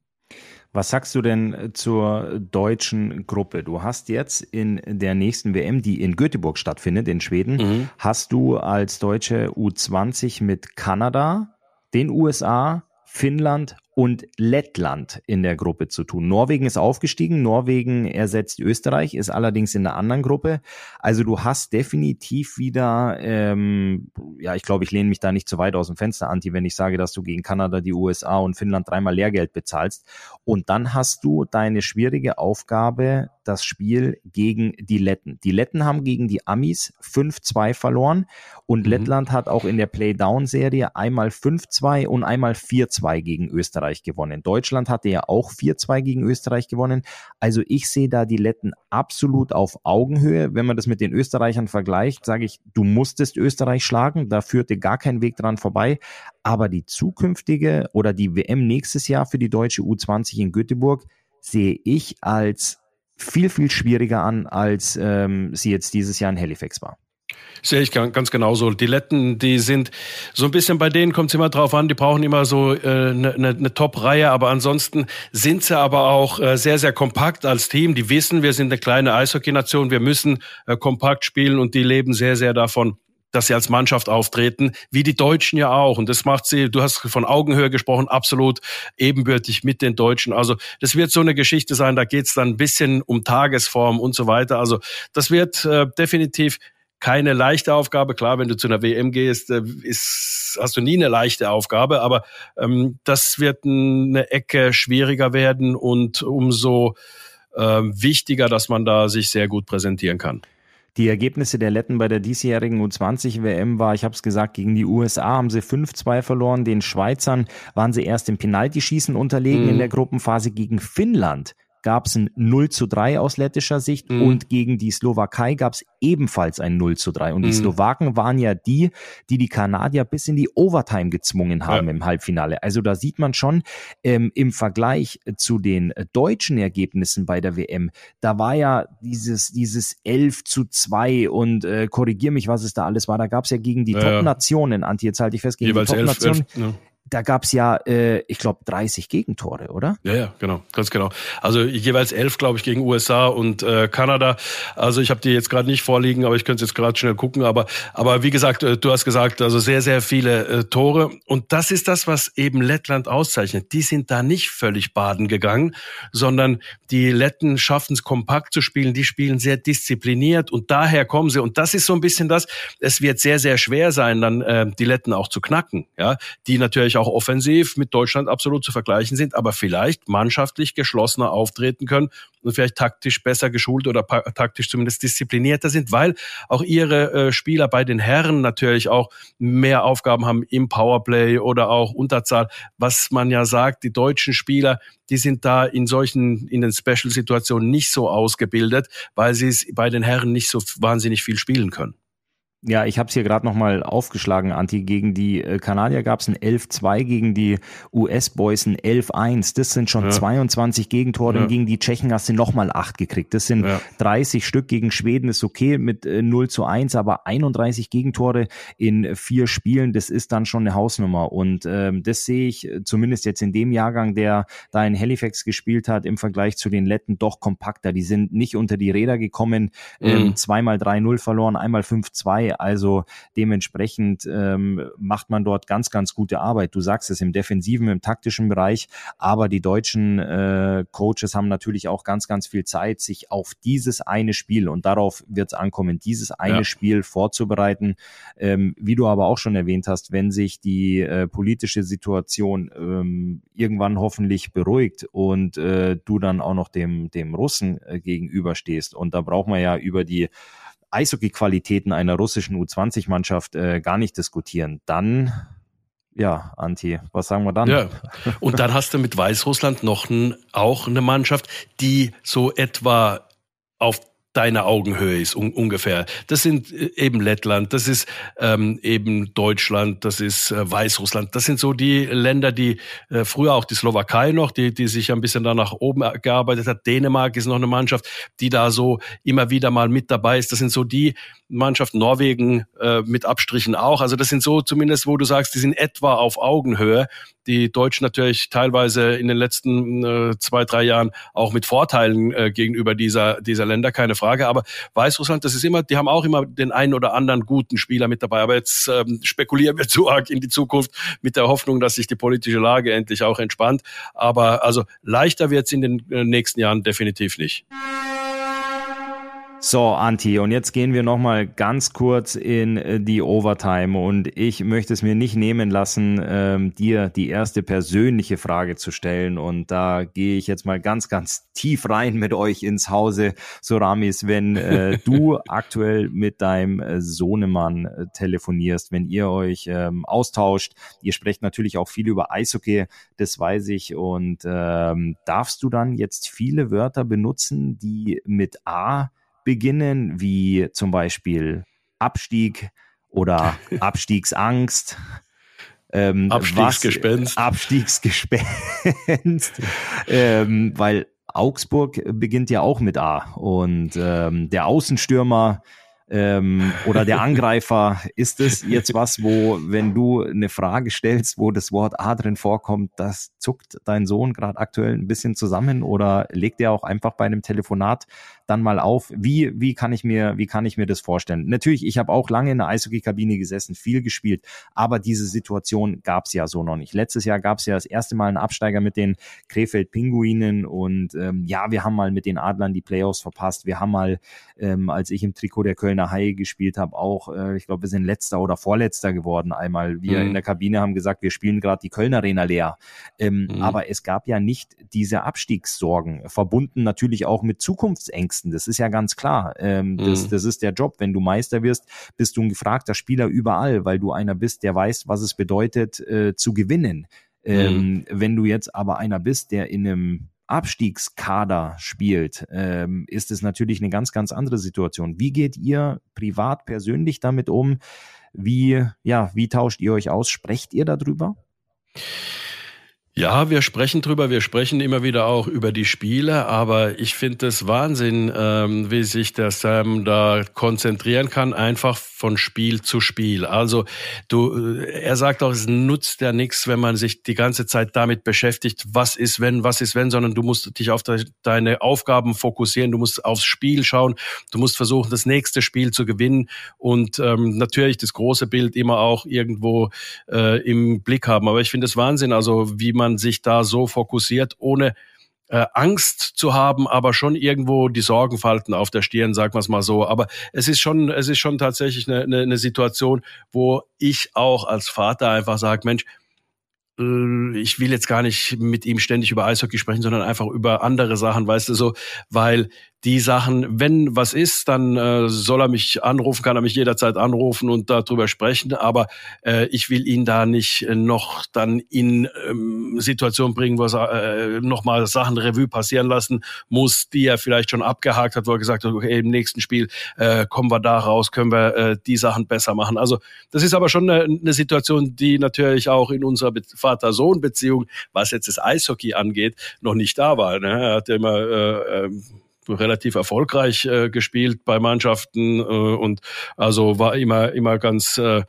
Was sagst du denn zur deutschen Gruppe? Du hast jetzt in der nächsten WM, die in Göteborg stattfindet, in Schweden, mhm. hast du als deutsche U20 mit Kanada, den USA, Finnland und Lettland in der Gruppe zu tun. Norwegen ist aufgestiegen, Norwegen ersetzt Österreich, ist allerdings in einer anderen Gruppe. Also du hast definitiv wieder, ähm, ja, ich glaube, ich lehne mich da nicht zu weit aus dem Fenster, Anti, wenn ich sage, dass du gegen Kanada, die USA und Finnland dreimal Lehrgeld bezahlst. Und dann hast du deine schwierige Aufgabe, das Spiel gegen die Letten. Die Letten haben gegen die Amis 5-2 verloren und mhm. Lettland hat auch in der Playdown-Serie einmal 5-2 und einmal 4-2 gegen Österreich gewonnen. Deutschland hatte ja auch 4-2 gegen Österreich gewonnen. Also ich sehe da die Letten absolut auf Augenhöhe. Wenn man das mit den Österreichern vergleicht, sage ich, du musstest Österreich schlagen. Da führte gar kein Weg dran vorbei. Aber die zukünftige oder die WM nächstes Jahr für die deutsche U20 in Göteborg sehe ich als viel, viel schwieriger an, als ähm, sie jetzt dieses Jahr in Halifax war. Sehe ich ganz genauso. Die Letten, die sind so ein bisschen bei denen kommt es immer drauf an. Die brauchen immer so eine äh, ne, ne, ne Top-Reihe, aber ansonsten sind sie aber auch äh, sehr sehr kompakt als Team. Die wissen, wir sind eine kleine Eishockey-Nation, wir müssen äh, kompakt spielen und die leben sehr sehr davon, dass sie als Mannschaft auftreten, wie die Deutschen ja auch. Und das macht sie, du hast von Augenhöhe gesprochen, absolut ebenbürtig mit den Deutschen. Also das wird so eine Geschichte sein, da geht's dann ein bisschen um Tagesform und so weiter. Also das wird äh, definitiv keine leichte Aufgabe. Klar, wenn du zu einer WM gehst, äh, ist, hast du nie eine leichte Aufgabe, aber ähm, das wird eine Ecke schwieriger werden und umso äh, wichtiger, dass man da sich sehr gut präsentieren kann. Die Ergebnisse der Letten bei der diesjährigen U20-WM war, ich habe es gesagt, gegen die USA haben sie 5-2 verloren. Den Schweizern waren sie erst im Penaltyschießen unterlegen mhm. in der Gruppenphase gegen Finnland gab es ein 0 zu 3 aus lettischer Sicht mhm. und gegen die Slowakei gab es ebenfalls ein 0 zu 3. Und die mhm. Slowaken waren ja die, die die Kanadier bis in die Overtime gezwungen haben ja. im Halbfinale. Also da sieht man schon ähm, im Vergleich zu den deutschen Ergebnissen bei der WM, da war ja dieses, dieses 11 zu 2 und äh, korrigier mich, was es da alles war. Da gab es ja gegen die ja, Top-Nationen, Anti, jetzt halte ich fest, gegen Jeweils die Top-Nationen. Da gab's ja, äh, ich glaube, 30 Gegentore, oder? Ja, ja, genau, ganz genau. Also jeweils elf, glaube ich, gegen USA und äh, Kanada. Also ich habe die jetzt gerade nicht vorliegen, aber ich könnte jetzt gerade schnell gucken. Aber, aber wie gesagt, äh, du hast gesagt, also sehr, sehr viele äh, Tore. Und das ist das, was eben Lettland auszeichnet. Die sind da nicht völlig baden gegangen, sondern die Letten schaffen es kompakt zu spielen. Die spielen sehr diszipliniert und daher kommen sie. Und das ist so ein bisschen das, es wird sehr, sehr schwer sein, dann äh, die Letten auch zu knacken. Ja, die natürlich auch offensiv mit Deutschland absolut zu vergleichen sind, aber vielleicht mannschaftlich geschlossener auftreten können und vielleicht taktisch besser geschult oder taktisch zumindest disziplinierter sind, weil auch ihre äh, Spieler bei den Herren natürlich auch mehr Aufgaben haben im Powerplay oder auch Unterzahl, was man ja sagt, die deutschen Spieler, die sind da in solchen, in den Special-Situationen nicht so ausgebildet, weil sie es bei den Herren nicht so wahnsinnig viel spielen können. Ja, ich habe es hier gerade nochmal aufgeschlagen, Anti. Gegen die äh, Kanadier gab es ein 11-2, gegen die US-Boys ein 11-1. Das sind schon ja. 22 Gegentore. Ja. Gegen die Tschechen hast du nochmal 8 gekriegt. Das sind ja. 30 Stück. Gegen Schweden ist okay mit äh, 0 zu 1, aber 31 Gegentore in vier Spielen, das ist dann schon eine Hausnummer. Und ähm, das sehe ich äh, zumindest jetzt in dem Jahrgang, der da in Halifax gespielt hat, im Vergleich zu den Letten doch kompakter. Die sind nicht unter die Räder gekommen, mhm. ähm, zweimal 3-0 verloren, einmal 5-2 also dementsprechend ähm, macht man dort ganz, ganz gute Arbeit. Du sagst es im defensiven, im taktischen Bereich, aber die deutschen äh, Coaches haben natürlich auch ganz, ganz viel Zeit, sich auf dieses eine Spiel und darauf wird es ankommen, dieses eine ja. Spiel vorzubereiten. Ähm, wie du aber auch schon erwähnt hast, wenn sich die äh, politische Situation ähm, irgendwann hoffentlich beruhigt und äh, du dann auch noch dem, dem Russen äh, gegenüberstehst. Und da braucht man ja über die Eishockey-Qualitäten einer russischen U20-Mannschaft äh, gar nicht diskutieren. Dann ja, Anti, was sagen wir dann? Ja. Und dann hast du mit Weißrussland noch ein, auch eine Mannschaft, die so etwa auf deine Augenhöhe ist un ungefähr. Das sind äh, eben Lettland, das ist ähm, eben Deutschland, das ist äh, Weißrussland. Das sind so die Länder, die äh, früher auch die Slowakei noch, die, die sich ein bisschen da nach oben gearbeitet hat. Dänemark ist noch eine Mannschaft, die da so immer wieder mal mit dabei ist. Das sind so die Mannschaften, Norwegen äh, mit Abstrichen auch. Also das sind so zumindest, wo du sagst, die sind etwa auf Augenhöhe die Deutschen natürlich teilweise in den letzten äh, zwei, drei Jahren auch mit Vorteilen äh, gegenüber dieser, dieser Länder, keine Frage. Aber Weißrussland, das ist immer, die haben auch immer den einen oder anderen guten Spieler mit dabei. Aber jetzt ähm, spekulieren wir zu arg in die Zukunft mit der Hoffnung, dass sich die politische Lage endlich auch entspannt. Aber also leichter wird es in den äh, nächsten Jahren definitiv nicht. So, Anti, und jetzt gehen wir nochmal ganz kurz in äh, die Overtime. Und ich möchte es mir nicht nehmen lassen, ähm, dir die erste persönliche Frage zu stellen. Und da gehe ich jetzt mal ganz, ganz tief rein mit euch ins Hause, Soramis, wenn äh, du aktuell mit deinem äh, Sohnemann äh, telefonierst, wenn ihr euch ähm, austauscht, ihr sprecht natürlich auch viel über Eishockey, das weiß ich. Und ähm, darfst du dann jetzt viele Wörter benutzen, die mit A beginnen, wie zum Beispiel Abstieg oder Abstiegsangst. Ähm, Abstiegsgespenst. Was, Abstiegsgespenst. ähm, weil Augsburg beginnt ja auch mit A. Und ähm, der Außenstürmer ähm, oder der Angreifer? Ist es jetzt was, wo, wenn du eine Frage stellst, wo das Wort A drin vorkommt, das zuckt dein Sohn gerade aktuell ein bisschen zusammen oder legt er auch einfach bei einem Telefonat dann mal auf? Wie, wie kann ich mir, wie kann ich mir das vorstellen? Natürlich, ich habe auch lange in der Eishockey-Kabine gesessen, viel gespielt, aber diese Situation gab es ja so noch nicht. Letztes Jahr gab es ja das erste Mal einen Absteiger mit den Krefeld-Pinguinen und ähm, ja, wir haben mal mit den Adlern die Playoffs verpasst. Wir haben mal, ähm, als ich im Trikot der Kölner Haie gespielt habe, auch, äh, ich glaube, wir sind letzter oder vorletzter geworden einmal. Wir mhm. in der Kabine haben gesagt, wir spielen gerade die Kölner Arena leer. Ähm, mhm. Aber es gab ja nicht diese Abstiegssorgen, verbunden natürlich auch mit Zukunftsängsten. Das ist ja ganz klar. Ähm, mhm. das, das ist der Job. Wenn du Meister wirst, bist du ein gefragter Spieler überall, weil du einer bist, der weiß, was es bedeutet, äh, zu gewinnen. Ähm, mhm. Wenn du jetzt aber einer bist, der in einem Abstiegskader spielt, ähm, ist es natürlich eine ganz, ganz andere Situation. Wie geht ihr privat, persönlich damit um? Wie, ja, wie tauscht ihr euch aus? Sprecht ihr darüber? Ja, wir sprechen drüber, wir sprechen immer wieder auch über die Spiele, aber ich finde es Wahnsinn, ähm, wie sich der Sam da konzentrieren kann, einfach von Spiel zu Spiel. Also du, äh, er sagt auch, es nutzt ja nichts, wenn man sich die ganze Zeit damit beschäftigt, was ist wenn, was ist wenn, sondern du musst dich auf deine Aufgaben fokussieren, du musst aufs Spiel schauen, du musst versuchen, das nächste Spiel zu gewinnen und ähm, natürlich das große Bild immer auch irgendwo äh, im Blick haben. Aber ich finde es Wahnsinn, also wie man man sich da so fokussiert, ohne äh, Angst zu haben, aber schon irgendwo die Sorgenfalten auf der Stirn, sagen wir es mal so. Aber es ist schon, es ist schon tatsächlich eine, eine, eine Situation, wo ich auch als Vater einfach sage, Mensch, äh, ich will jetzt gar nicht mit ihm ständig über Eishockey sprechen, sondern einfach über andere Sachen, weißt du so, weil die Sachen, wenn was ist, dann äh, soll er mich anrufen, kann er mich jederzeit anrufen und darüber sprechen. Aber äh, ich will ihn da nicht äh, noch dann in ähm, Situationen bringen, wo er äh, nochmal Sachen Revue passieren lassen muss, die er vielleicht schon abgehakt hat, wo er gesagt hat, okay, im nächsten Spiel äh, kommen wir da raus, können wir äh, die Sachen besser machen. Also das ist aber schon eine, eine Situation, die natürlich auch in unserer Vater-Sohn-Beziehung, was jetzt das Eishockey angeht, noch nicht da war. Ne? Er hat ja immer äh, ähm, relativ erfolgreich äh, gespielt bei Mannschaften äh, und also war immer immer ganz äh,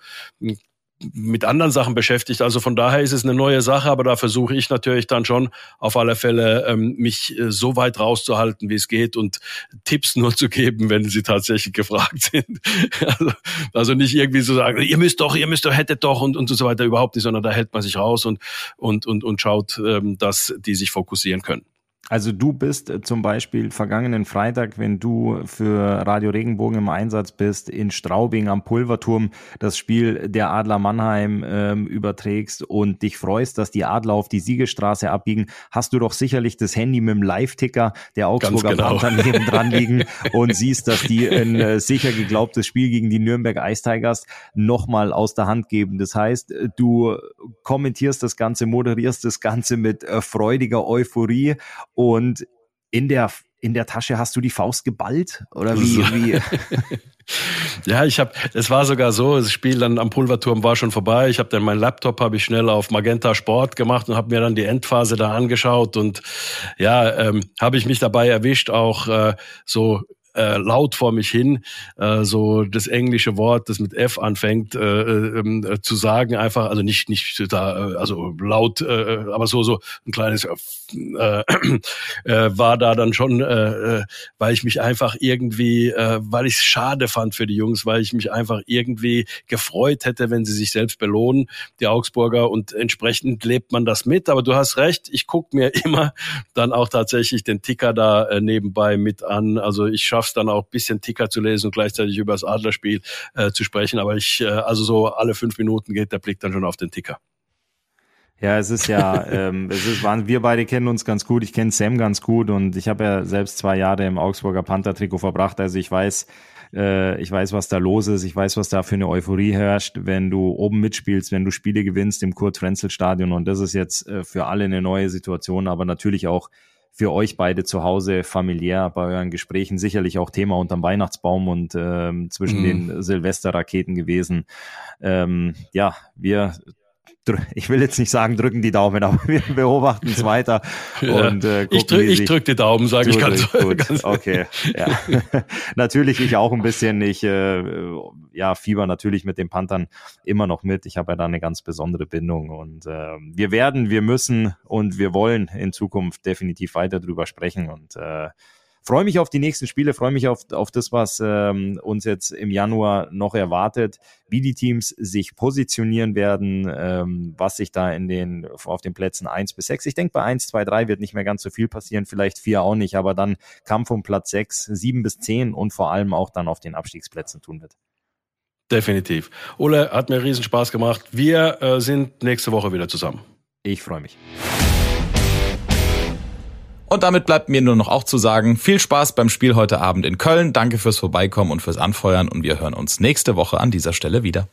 mit anderen Sachen beschäftigt. Also von daher ist es eine neue Sache, aber da versuche ich natürlich dann schon auf alle Fälle ähm, mich äh, so weit rauszuhalten, wie es geht und Tipps nur zu geben, wenn sie tatsächlich gefragt sind. also, also nicht irgendwie so sagen, ihr müsst doch, ihr müsst doch, hättet doch und, und so weiter überhaupt nicht, sondern da hält man sich raus und und und und schaut, ähm, dass die sich fokussieren können. Also du bist äh, zum Beispiel vergangenen Freitag, wenn du für Radio Regenbogen im Einsatz bist, in Straubing am Pulverturm das Spiel der Adler Mannheim ähm, überträgst und dich freust, dass die Adler auf die Siegestraße abbiegen, hast du doch sicherlich das Handy mit dem Live-Ticker der Augsburger genau. Panther neben dran liegen und siehst, dass die ein äh, sicher geglaubtes Spiel gegen die Nürnberg Ice Tigers nochmal aus der Hand geben. Das heißt, du kommentierst das Ganze, moderierst das Ganze mit äh, freudiger Euphorie und in der in der Tasche hast du die Faust geballt oder wie? So. wie? ja, ich habe, es war sogar so, das Spiel dann am Pulverturm war schon vorbei. Ich habe dann meinen Laptop habe ich schnell auf Magenta Sport gemacht und habe mir dann die Endphase da angeschaut und ja, ähm, habe ich mich dabei erwischt, auch äh, so äh, laut vor mich hin, äh, so das englische Wort, das mit F anfängt, äh, äh, äh, zu sagen, einfach, also nicht, nicht da, äh, also laut, äh, aber so, so ein kleines äh, äh, war da dann schon, äh, äh, weil ich mich einfach irgendwie, äh, weil ich es schade fand für die Jungs, weil ich mich einfach irgendwie gefreut hätte, wenn sie sich selbst belohnen, die Augsburger, und entsprechend lebt man das mit. Aber du hast recht, ich guck mir immer dann auch tatsächlich den Ticker da äh, nebenbei mit an. Also ich schaffe es dann auch bisschen Ticker zu lesen und gleichzeitig über das Adlerspiel äh, zu sprechen. Aber ich, äh, also so alle fünf Minuten geht der Blick dann schon auf den Ticker. Ja, es ist ja, ähm, es ist, waren, wir beide kennen uns ganz gut. Ich kenne Sam ganz gut und ich habe ja selbst zwei Jahre im Augsburger Panther-Trikot verbracht. Also ich weiß, äh, ich weiß, was da los ist. Ich weiß, was da für eine Euphorie herrscht, wenn du oben mitspielst, wenn du Spiele gewinnst im Kurt-Frenzel-Stadion. Und das ist jetzt äh, für alle eine neue Situation, aber natürlich auch für euch beide zu Hause familiär bei euren Gesprächen sicherlich auch Thema unterm Weihnachtsbaum und ähm, zwischen mhm. den Silvesterraketen gewesen. Ähm, ja, wir ich will jetzt nicht sagen, drücken die Daumen, aber wir beobachten es weiter. Ja. Und, äh, ich drücke drück die Daumen, sage ich ganz, gut. Ganz okay, ja. natürlich ich auch ein bisschen. Ich äh, ja, fieber natürlich mit den Panthern immer noch mit. Ich habe ja da eine ganz besondere Bindung und äh, wir werden, wir müssen und wir wollen in Zukunft definitiv weiter drüber sprechen und äh, freue mich auf die nächsten Spiele, freue mich auf, auf das, was ähm, uns jetzt im Januar noch erwartet, wie die Teams sich positionieren werden, ähm, was sich da in den, auf den Plätzen eins bis sechs. Ich denke, bei eins, zwei, drei wird nicht mehr ganz so viel passieren, vielleicht vier auch nicht, aber dann Kampf um Platz sechs, sieben bis zehn und vor allem auch dann auf den Abstiegsplätzen tun wird. Definitiv. Ole, hat mir riesen Spaß gemacht. Wir äh, sind nächste Woche wieder zusammen. Ich freue mich. Und damit bleibt mir nur noch auch zu sagen, viel Spaß beim Spiel heute Abend in Köln. Danke fürs Vorbeikommen und fürs Anfeuern und wir hören uns nächste Woche an dieser Stelle wieder.